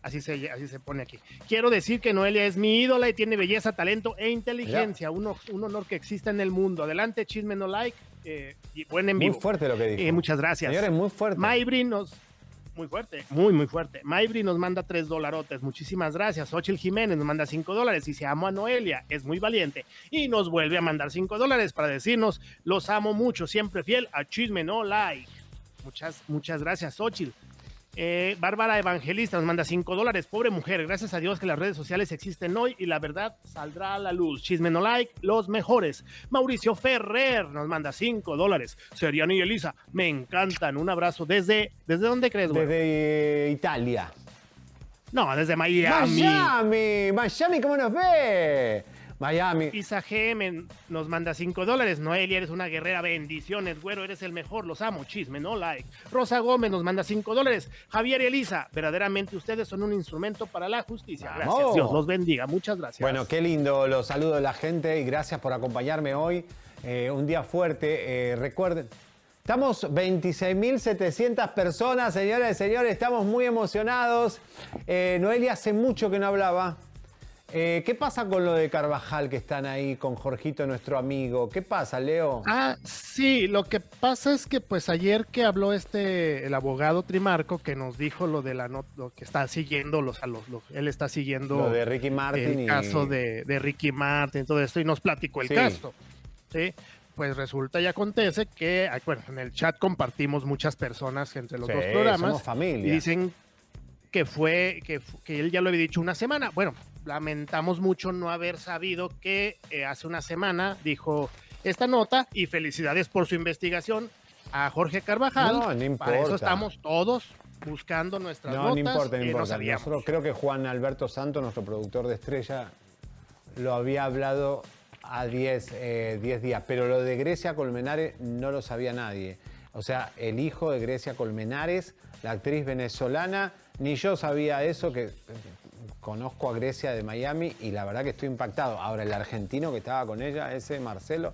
Así se, así se pone aquí. Quiero decir que Noelia es mi ídola y tiene belleza, talento e inteligencia. Un, ho- un honor que exista en el mundo. Adelante, chisme no like. eh, y buen en Muy fuerte lo que dijo. Eh, muchas gracias. Señores, muy fuerte. Maybri nos. Muy fuerte, muy, muy fuerte. Maybri nos manda tres dolarotes. Muchísimas gracias. Ochil Jiménez nos manda cinco dólares. Y se amo a Noelia, es muy valiente. Y nos vuelve a mandar cinco dólares para decirnos: Los amo mucho, siempre fiel a Chisme No Like. Muchas, muchas gracias, Ochil. Eh, Bárbara Evangelista nos manda 5 dólares. Pobre mujer, gracias a Dios que las redes sociales existen hoy y la verdad saldrá a la luz. Chisme no like, los mejores. Mauricio Ferrer nos manda 5 dólares. Seriani y Elisa, me encantan. Un abrazo desde. ¿Desde dónde crees, güey? Desde eh, Italia. No, desde Miami. Miami, Miami, ¿cómo nos ve? Miami. Isa GM nos manda 5 dólares. Noelia, eres una guerrera. Bendiciones, güero, eres el mejor. Los amo. Chisme, no like. Rosa Gómez nos manda 5 dólares. Javier y Elisa, verdaderamente ustedes son un instrumento para la justicia. Gracias. Vamos. Dios los bendiga. Muchas gracias. Bueno, qué lindo, los saludo de la gente y gracias por acompañarme hoy. Eh, un día fuerte. Eh, recuerden, estamos 26.700 personas, señoras y señores, estamos muy emocionados. Eh, Noelia hace mucho que no hablaba. Eh, ¿Qué pasa con lo de Carvajal que están ahí con Jorgito, nuestro amigo? ¿Qué pasa, Leo? Ah, sí, lo que pasa es que pues ayer que habló este, el abogado Trimarco, que nos dijo lo de la not- lo que está siguiendo, los, a los, lo- él está siguiendo Lo de Ricky Martin el y- caso de, de Ricky Martin, todo esto, y nos platicó el Sí. caso. ¿sí? Pues resulta y acontece que, bueno, en el chat compartimos muchas personas entre los Sí, dos programas. somos familia. Y dicen que fue, que, que él ya lo había dicho una semana. Bueno, lamentamos mucho no haber sabido que eh, hace una semana dijo esta nota y felicidades por su investigación a Jorge Carvajal. No, no Para importa. eso estamos todos buscando nuestras No, notas. no importa, no eh, importa. Nosotros creo que Juan Alberto Santos, nuestro productor de Estrella, lo había hablado a 10 eh, 10 días. Pero lo de Grecia Colmenares no lo sabía nadie. O sea, el hijo de Grecia Colmenares, la actriz venezolana, ni yo sabía eso, que eh, conozco a Grecia de Miami y la verdad que estoy impactado. Ahora, el argentino que estaba con ella, ese Marcelo,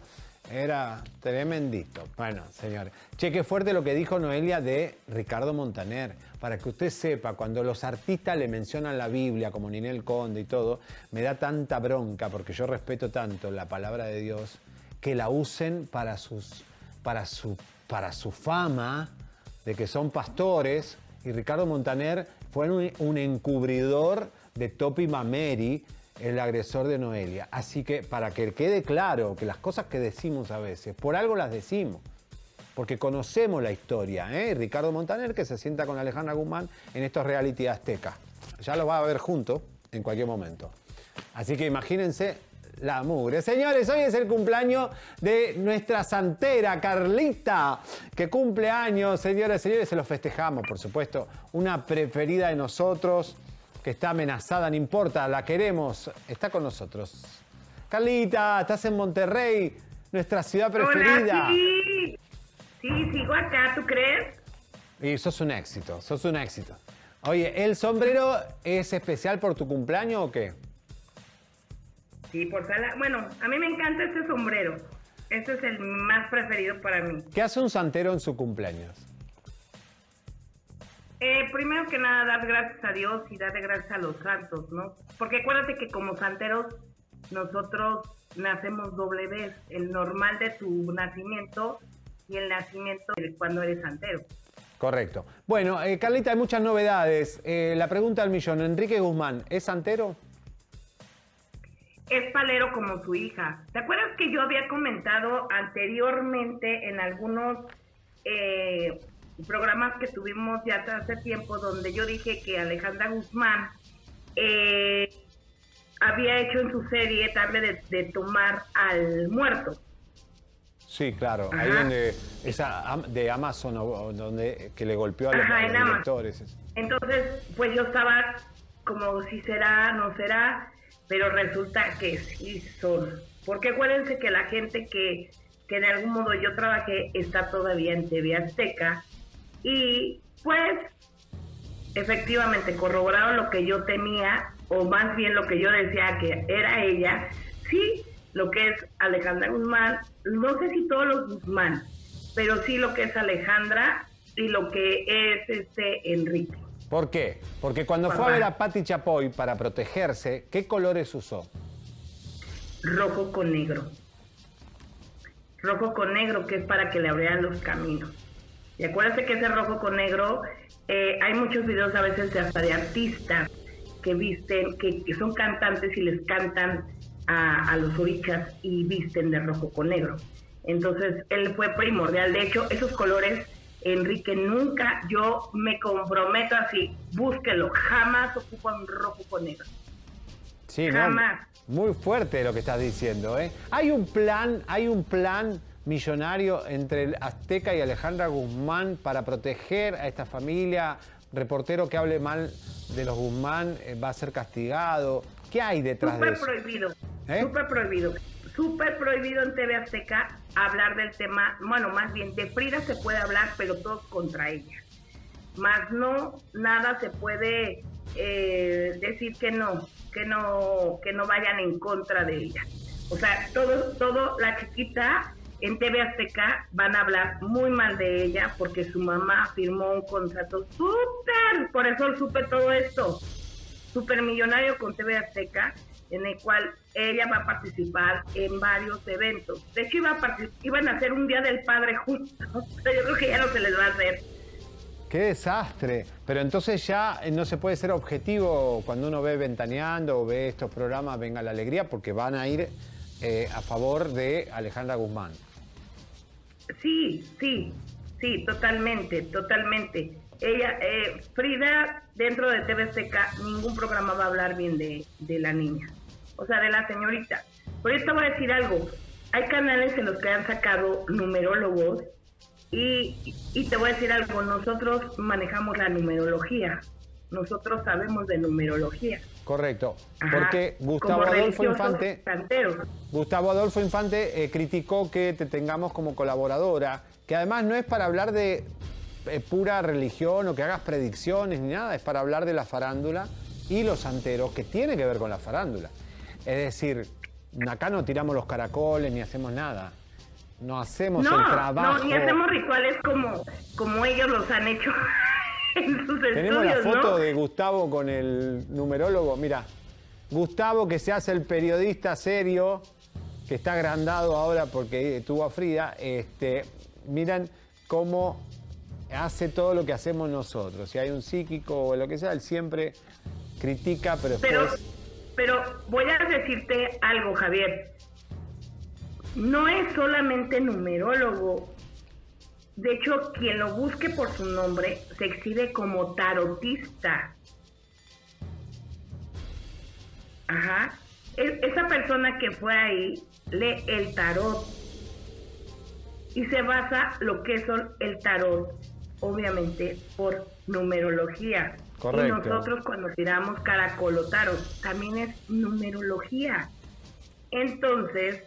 era tremendito. Bueno, señores. Che, qué fuerte lo que dijo Noelia de Ricardo Montaner. Para que usted sepa, cuando los artistas le mencionan la Biblia, como Ninel Conde y todo, me da tanta bronca, porque yo respeto tanto la palabra de Dios, que la usen para, sus, para, su, para su fama de que son pastores. Y Ricardo Montaner fue un encubridor de Topi Mameri, el agresor de Noelia. Así que para que quede claro que las cosas que decimos a veces, por algo las decimos. Porque conocemos la historia, ¿eh? Ricardo Montaner que se sienta con Alejandra Guzmán en estos reality azteca. Ya lo va a ver junto en cualquier momento. Así que imagínense la mugre. Señores, hoy es el cumpleaños de nuestra santera Carlita, que cumple años. Señores, señores, se lo festejamos, por supuesto. Una preferida de nosotros, que está amenazada, no importa, la queremos, está con nosotros. Carlita, estás en Monterrey, nuestra ciudad preferida. Hola, sí. Sí, sigo acá, ¿tú crees? Y sos un éxito, sos un éxito. Oye, ¿el sombrero es especial por tu cumpleaños o qué? Sí, por sala. Bueno, a mí me encanta este sombrero. Este es el más preferido para mí. ¿Qué hace un santero en su cumpleaños? Eh, primero que nada, dar gracias a Dios y darle gracias a los santos, ¿no? Porque acuérdate que como santeros, nosotros nacemos doble vez. El normal de tu nacimiento y el nacimiento de cuando eres santero. Correcto. Bueno, eh, Carlita, hay muchas novedades. Eh, la pregunta al millón, Enrique Guzmán, ¿es santero? es palero como su hija. ¿Te acuerdas que yo había comentado anteriormente en algunos eh, programas que tuvimos ya hace tiempo donde yo dije que Alejandra Guzmán eh, había hecho en su serie darle de, de tomar al muerto? Sí, claro. Ahí donde, esa de Amazon, donde, que le golpeó a los, Ajá, en directores. Entonces, pues yo estaba como si será, no será, pero resulta que sí son. Porque acuérdense que la gente que, que de algún modo yo trabajé está todavía en TV Azteca y pues efectivamente corroboraron lo que yo temía o más bien lo que yo decía que era ella, sí, lo que es Alejandra Guzmán, no sé si todos los Guzmán, pero sí lo que es Alejandra y lo que es este Enrique. ¿Por qué? Porque cuando fue a ver a Patti Chapoy para protegerse, ¿qué colores usó? rojo con negro. Rojo con negro, que es para que le abrieran los caminos. Y acuérdate que ese rojo con negro, eh, hay muchos videos a veces de hasta de artistas que visten, que, que son cantantes y les cantan a, a los orichas y visten de rojo con negro. Entonces, él fue primordial. De hecho, esos colores, Enrique, nunca yo me comprometo así, búsquelo, jamás ocupa un rojo con negro. Sí, ¿no? Jamás. Muy fuerte lo que estás diciendo, ¿eh? Hay un plan, hay un plan millonario entre el Azteca y Alejandra Guzmán para proteger a esta familia. Reportero que hable mal de los Guzmán eh, va a ser castigado. ¿Qué hay detrás de Súper eso? prohibido, ¿Eh? súper prohibido. Súper prohibido en TV Azteca hablar del tema, bueno, más bien de Frida se puede hablar, pero todos contra ella. Más no, nada se puede eh, decir que no, que no, que no vayan en contra de ella. O sea, todo, todo, la chiquita en TV Azteca van a hablar muy mal de ella porque su mamá firmó un contrato súper, por eso supe todo esto supermillonario con TV Azteca, en el cual ella va a participar en varios eventos. De hecho, iba a iban a hacer un Día del Padre juntos, pero yo creo que ya no se les va a hacer. ¡Qué desastre! Pero entonces ya eh, no se puede ser objetivo cuando uno ve Ventaneando o ve estos programas Venga la Alegría porque van a ir eh, a favor de Alejandra Guzmán. Sí, sí, sí, totalmente, totalmente. Ella, eh, Frida, dentro de TV Azteca, ningún programa va a hablar bien de, de la niña, o sea, de la señorita. Por esto voy a decir algo. Hay canales en los que han sacado numerólogos y, y te voy a decir algo. Nosotros manejamos la numerología. Nosotros sabemos de numerología. Correcto. Ajá, Porque Gustavo Adolfo Infante. Gustavo Adolfo Infante eh, criticó que te tengamos como colaboradora, que además no es para hablar de eh, pura religión o que hagas predicciones ni nada, es para hablar de la farándula y los santeros, que tiene que ver con la farándula. Es decir, acá no tiramos los caracoles ni hacemos nada. No hacemos No, el trabajo. no, ni hacemos rituales como, como ellos los han hecho en sus Tenemos la foto ¿no? de Gustavo con el numerólogo. Mira, Gustavo que se hace el periodista serio, que está agrandado ahora porque tuvo a Frida. Este, miran cómo hace todo lo que hacemos nosotros. Si hay un psíquico o lo que sea, él siempre critica, pero después... Pero, pero voy a decirte algo, Javier. No es solamente numerólogo. De hecho, quien lo busque por su nombre se exhibe como tarotista. Ajá. E- esa persona que fue ahí lee el tarot y se basa lo que es el tarot, obviamente, por numerología. Correcto. Y nosotros cuando tiramos caracol o tarot, también es numerología. Entonces,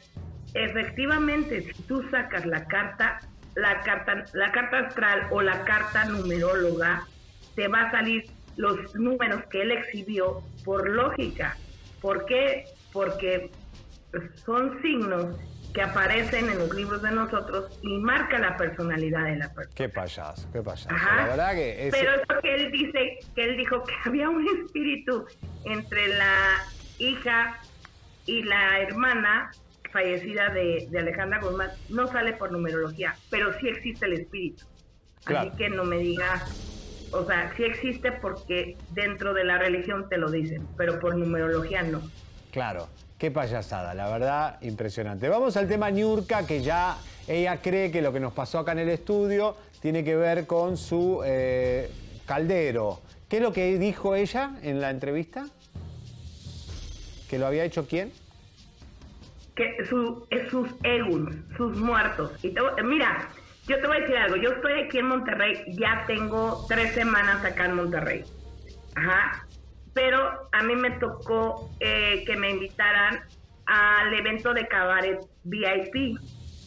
efectivamente, si tú sacas la carta, la carta, la carta astral o la carta numeróloga, te va a salir los números que él exhibió por lógica. ¿Por qué? Porque son signos que aparecen en los libros de nosotros y marca la personalidad de la persona. Qué payaso, qué payaso. Ajá. La verdad que es... Pero es porque él dice que él dijo que había un espíritu entre la hija y la hermana fallecida de, de Alejandra Guzmán. No sale por numerología, pero sí existe el espíritu. Claro. Así que no me digas, o sea, sí existe porque dentro de la religión te lo dicen, pero por numerología no. Claro, qué payasada, la verdad, impresionante. Vamos al tema Niurka, que ya ella cree que lo que nos pasó acá en el estudio tiene que ver con su eh, caldero. ¿Qué es lo que dijo ella en la entrevista? ¿Que lo había hecho quién? Que su, sus egos, sus muertos. Y te- mira, yo te voy a decir algo, yo estoy aquí en Monterrey, ya tengo tres semanas acá en Monterrey. Ajá. Pero a mí me tocó eh, que me invitaran al evento de cabaret VIP,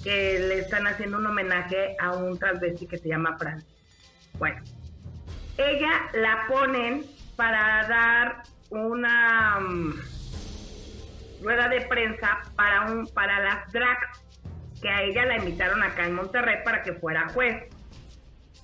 que le están haciendo un homenaje a un transvesti que se llama Fran. Bueno, ella la ponen para dar una mm, rueda de prensa para un para las drags que a ella la invitaron acá en Monterrey para que fuera juez.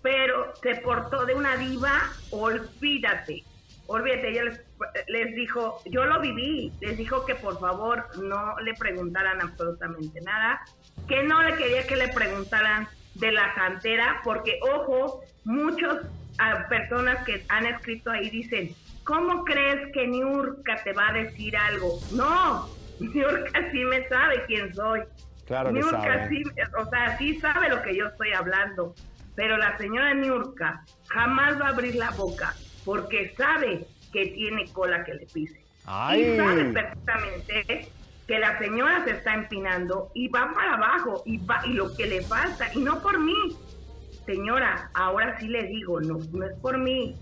Pero se portó de una diva olvídate. Olvídate ella les, les dijo yo lo viví les dijo que por favor no le preguntaran absolutamente nada que no le quería que le preguntaran de la santera porque ojo muchos ah, personas que han escrito ahí dicen ¿cómo crees que Niurka te va a decir algo? No, Niurka sí me sabe quién soy. Claro que Niurka sabe. sí, o sea, sí sabe lo que yo estoy hablando. Pero la señora Niurka jamás va a abrir la boca porque sabe que tiene cola que le pise. Ay. Y sabe perfectamente que la señora se está empinando y va para abajo y va y lo que le falta y no por mí. Señora, ahora sí le digo, no, no es por mí.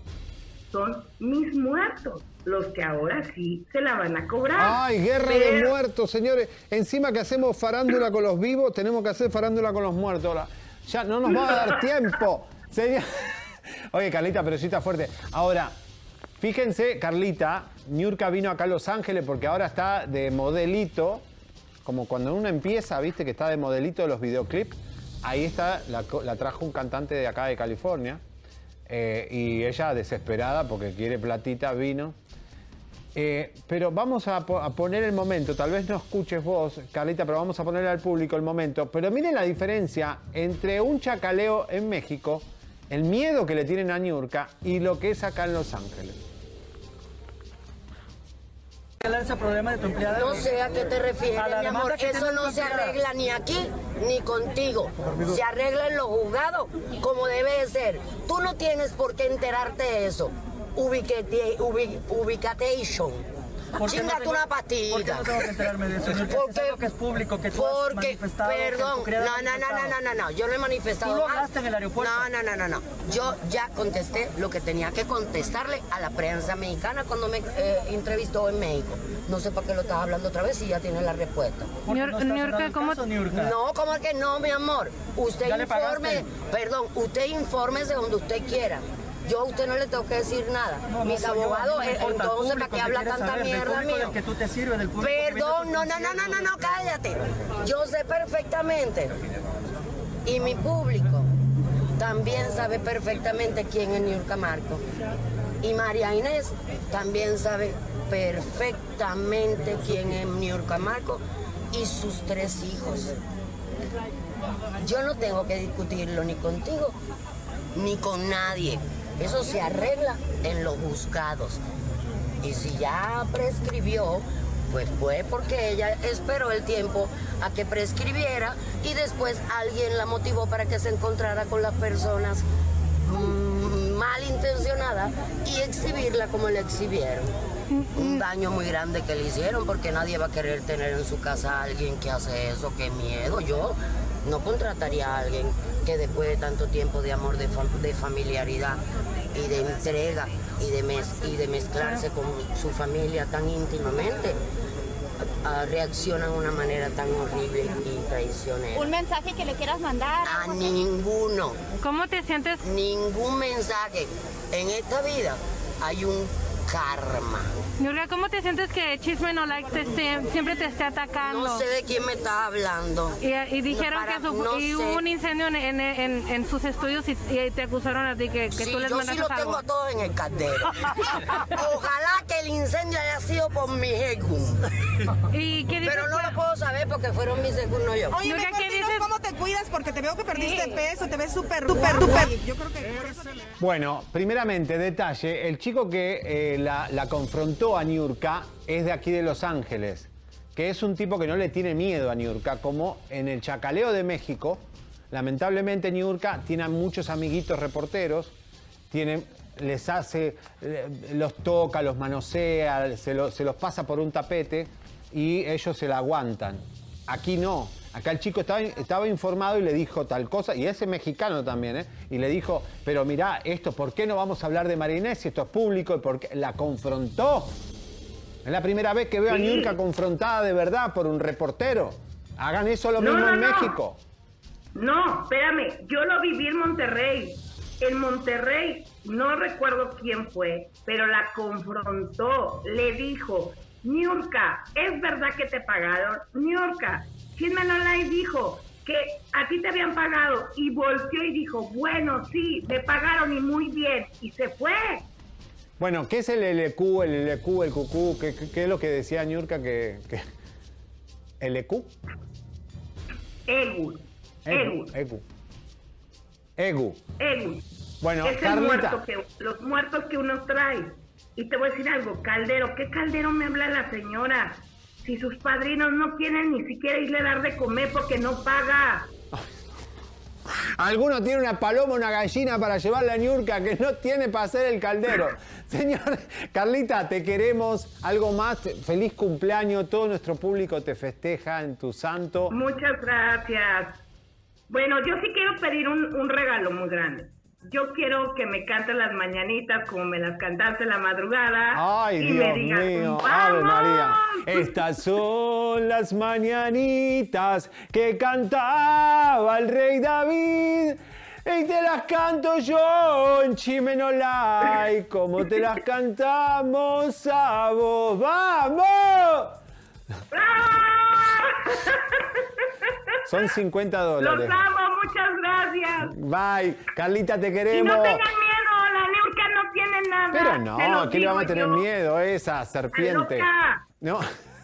Son mis muertos los que ahora sí se la van a cobrar. Ay, guerra de muertos, señores. Encima que hacemos farándula con los vivos, tenemos que hacer farándula con los muertos. Ahora, ya no nos va a dar tiempo. Señor- Oye, Carlita, pero sí está fuerte. Ahora, fíjense, Carlita, Niurka vino acá a Los Ángeles porque ahora está de modelito, como cuando uno empieza, viste que está de modelito de los videoclips. Ahí está, la, la trajo un cantante de acá de California. Eh, y ella desesperada porque quiere platita, vino. Eh, pero vamos a, a poner el momento, tal vez no escuches vos, Carlita, pero vamos a ponerle al público el momento. Pero miren la diferencia entre un chacaleo en México, el miedo que le tienen a Niurka y lo que es acá en Los Ángeles. Ese problema de tu empleada? No sé a qué te refieres, A la mi amor. Eso no se empleada. arregla ni aquí ni contigo. Se arregla en los juzgados como debe de ser. Tú no tienes por qué enterarte de eso. Ubicate. ¿Por qué no Chingate tengo- una pastilla. ¿Por qué no tengo que enterarme de eso? Porque es algo que es público, que tú has Porque, manifestado, que perdón, no, no, no, no, manifestado. no, no, no, yo no he manifestado Tú lo hablaste en el aeropuerto. No, no, no, no, no. Yo ya contesté lo que tenía que contestarle a la prensa mexicana cuando me eh, entrevistó en México. No sé por qué lo estás hablando otra vez si ya tiene la respuesta. ¿Por qué no Niurka? No, ¿cómo que no, mi amor? Usted ¿Ya le informe, perdón, usted infórmese donde usted quiera. Yo a usted no le tengo que decir nada. No, Mis no abogados, entonces, ¿para qué habla tanta saber, mierda mío? que tú te sirves, del Perdón, no, no, no, no, no, no, cállate. Yo sé perfectamente. Y mi público también sabe perfectamente quién es Niurka Marco. Y María Inés también sabe perfectamente quién es Niurka Marco y sus tres hijos. Yo no tengo que discutirlo ni contigo ni con nadie. Eso se arregla en los juzgados. Y si ya prescribió, pues fue porque ella esperó el tiempo a que prescribiera y después alguien la motivó para que se encontrara con las personas mm, malintencionadas y exhibirla como la exhibieron. Un daño muy grande que le hicieron porque nadie va a querer tener en su casa a alguien que hace eso, qué miedo. Yo no contrataría a alguien que después de tanto tiempo de amor, de, fam- de familiaridad y de entrega y de, mez- y de mezclarse con su familia tan íntimamente, ah, reacciona de una manera tan horrible y traicionera. Un mensaje que le quieras mandar. A ninguno. ¿Cómo te sientes? Ningún mensaje. En esta vida hay un karma. Nuria, ¿cómo te sientes que Chisme No Like te esté- siempre te esté atacando? No sé de quién me está hablando. Y, y dijeron No, para- que su- no y sé. hubo un incendio en, en- en- en sus estudios y, y te acusaron a ti que, que Sí, tú les yo sí lo algo. tengo todo en el caldero. Ojalá que el incendio haya sido por mi según. ¿Y qué dices Pero no lo puedo saber porque fueron mis según, no yo. Oye, ¿qué dices? cómo te cuidas porque te veo que perdiste Sí. peso, te ves súper, súper, súper. Yo creo que por eso le- Bueno, primeramente, detalle, el chico que eh, la, confrontó a Niurka es de aquí de Los Ángeles, que es un tipo que no le tiene miedo a Niurka, como en el Chacaleo de México, lamentablemente Niurka tiene a muchos amiguitos reporteros, tiene, les hace, los toca, los manosea, se los pasa por un tapete y ellos se la aguantan. Aquí no. Acá el chico estaba, estaba informado y le dijo tal cosa, y ese mexicano también, ¿eh? Y le dijo, pero mirá, esto, ¿por qué no vamos a hablar de Marinés si esto es público? ¿Y por qué? La confrontó. Es la primera vez que veo a. Niurka confrontada de verdad por un reportero. Hagan eso lo No, mismo no, en no. México. No, espérame, yo lo viví en Monterrey. En Monterrey, no recuerdo quién fue, pero la confrontó, le dijo, Niurka, ¿es verdad que te pagaron? Niurka, Chisme No Like dijo que a ti te habían pagado y volteó y dijo, bueno, sí, me pagaron y muy bien, y se fue. Bueno, ¿qué es el LQ, el LQ, el QQ? ¿Qué, qué- es lo que decía Niurka que, que... ¿LQ? Egu, Egu, Egu. Egu. Egu. Bueno, es el muerto que, los muertos que uno trae. Y te voy a decir algo, Caldero, ¿qué Caldero me habla la señora? Si sus padrinos no quieren ni siquiera irle a dar de comer porque no paga. Alguno tiene una paloma, una gallina para llevarle a Niurka que no tiene para hacer el caldero. Señor, Carlita, te queremos. Algo más, feliz cumpleaños. Todo nuestro público te festeja en tu santo. Muchas gracias. Bueno, yo sí quiero pedir un, un regalo muy grande. Yo quiero que me canten las mañanitas como me las cantaste la madrugada. Ay, y Dios me digas, mío, "¡Vamos!". Ave María. Estas son las mañanitas que cantaba el rey David. Y te las canto yo en Chimenolay, como te las cantamos a vos. ¡Vamos! Son 50 Los dólares. amo, muchas gracias. Bye. Carlita, te Y queremos. no tengan miedo, la Niurka no tiene nada. Pero no, los ¿qué le vamos a tener yo. miedo a esa serpiente? No.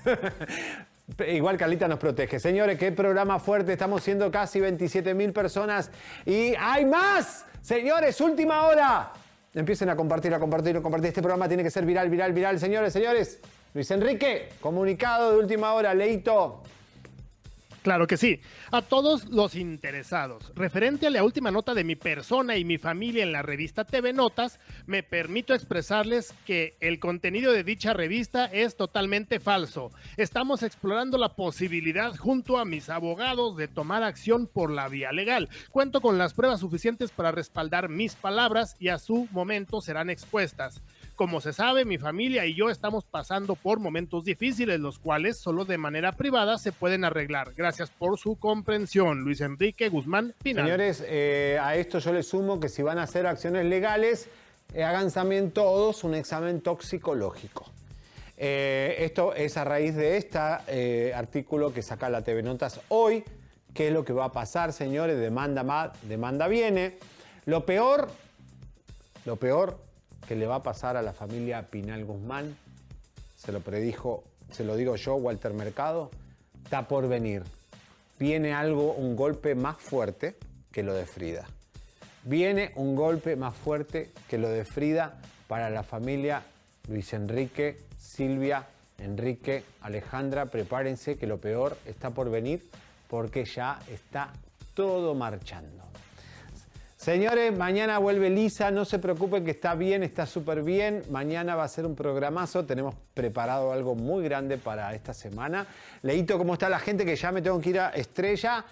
Igual Carlita nos protege. Señores, qué programa fuerte. Estamos siendo casi 27 mil personas. Y hay más. Señores, última hora. Empiecen a compartir, a compartir, a compartir. Este programa tiene que ser viral, viral, viral. Señores, señores. Luis Enrique, comunicado de última hora. Leito. Claro que sí. A todos los interesados, referente a la última nota de mi persona y mi familia en la revista TV Notas, me permito expresarles que el contenido de dicha revista es totalmente falso. Estamos explorando la posibilidad junto a mis abogados de tomar acción por la vía legal. Cuento con las pruebas suficientes para respaldar mis palabras y a su momento serán expuestas. Como se sabe, mi familia y yo estamos pasando por momentos difíciles, los cuales solo de manera privada se pueden arreglar. Gracias por su comprensión. Luis Enrique Guzmán Pinal. Señores, eh, a esto yo les sumo que si van a hacer acciones legales, eh, hagan también todos un examen toxicológico. Eh, esto es a raíz de este artículo que saca la TV Notas hoy. ¿Qué es lo que va a pasar, señores? Demanda más, demanda viene. Lo peor, lo peor que le va a pasar a la familia Pinal Guzmán, se lo predijo, se lo digo yo, Walter Mercado, está por venir. Viene algo, un golpe más fuerte que lo de Frida. Viene un golpe más fuerte que lo de Frida para la familia Luis Enrique, Silvia, Enrique, Alejandra. Prepárense que lo peor está por venir porque ya está todo marchando. Señores, mañana vuelve Lisa, no se preocupen que está bien, está súper bien. Mañana va a ser un programazo, tenemos preparado algo muy grande para esta semana. Leito, ¿cómo está la gente? Que ya me tengo que ir a Estrella.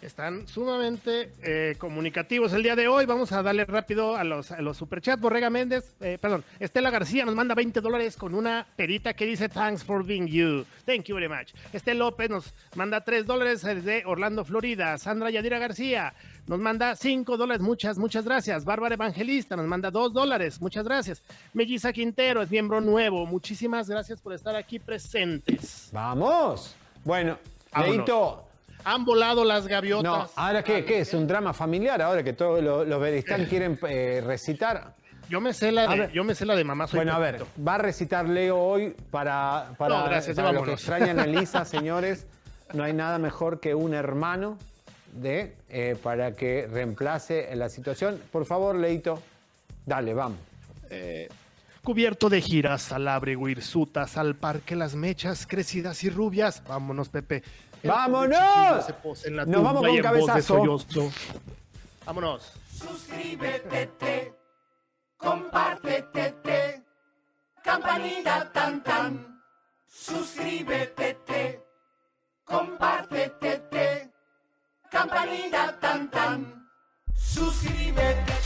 Están sumamente eh, comunicativos el día de hoy. Vamos a darle rápido a los, a los superchats. Borrega Méndez, eh, perdón, Estela García nos manda 20 dólares con una perita que dice Thanks for being you. Thank you very much. Estel López nos manda 3 dólares desde Orlando, Florida. Sandra Yadira García nos manda 5 dólares. Muchas, muchas gracias. Bárbara Evangelista nos manda 2 dólares. Muchas gracias. Melissa Quintero es miembro nuevo. Muchísimas gracias por estar aquí presentes. Vamos. Bueno. Leito. Han volado las gaviotas. No, ¿ahora qué? ¿Qué? ¿Es un drama familiar ahora que todos los, los Beristán quieren eh, recitar? Yo me sé la de, ver. yo me sé la de mamá soy Bueno, a ver, va a recitar Leo hoy para, para, No, gracias, ya para los que extrañan a señores. No hay nada mejor que un hermano de eh, para que reemplace la situación. Por favor, Leito, dale, vamos. Eh, Cubierto de giras, salabre, hirsutas, al parque las mechas crecidas y rubias. Vámonos, Pepe. ¡Vámonos! Nos vamos con de cabezazo. Vámonos. Suscríbete, compártete, campanita tan tan. Suscríbete, comparte, te, te. Campanita tan tan. Suscríbete.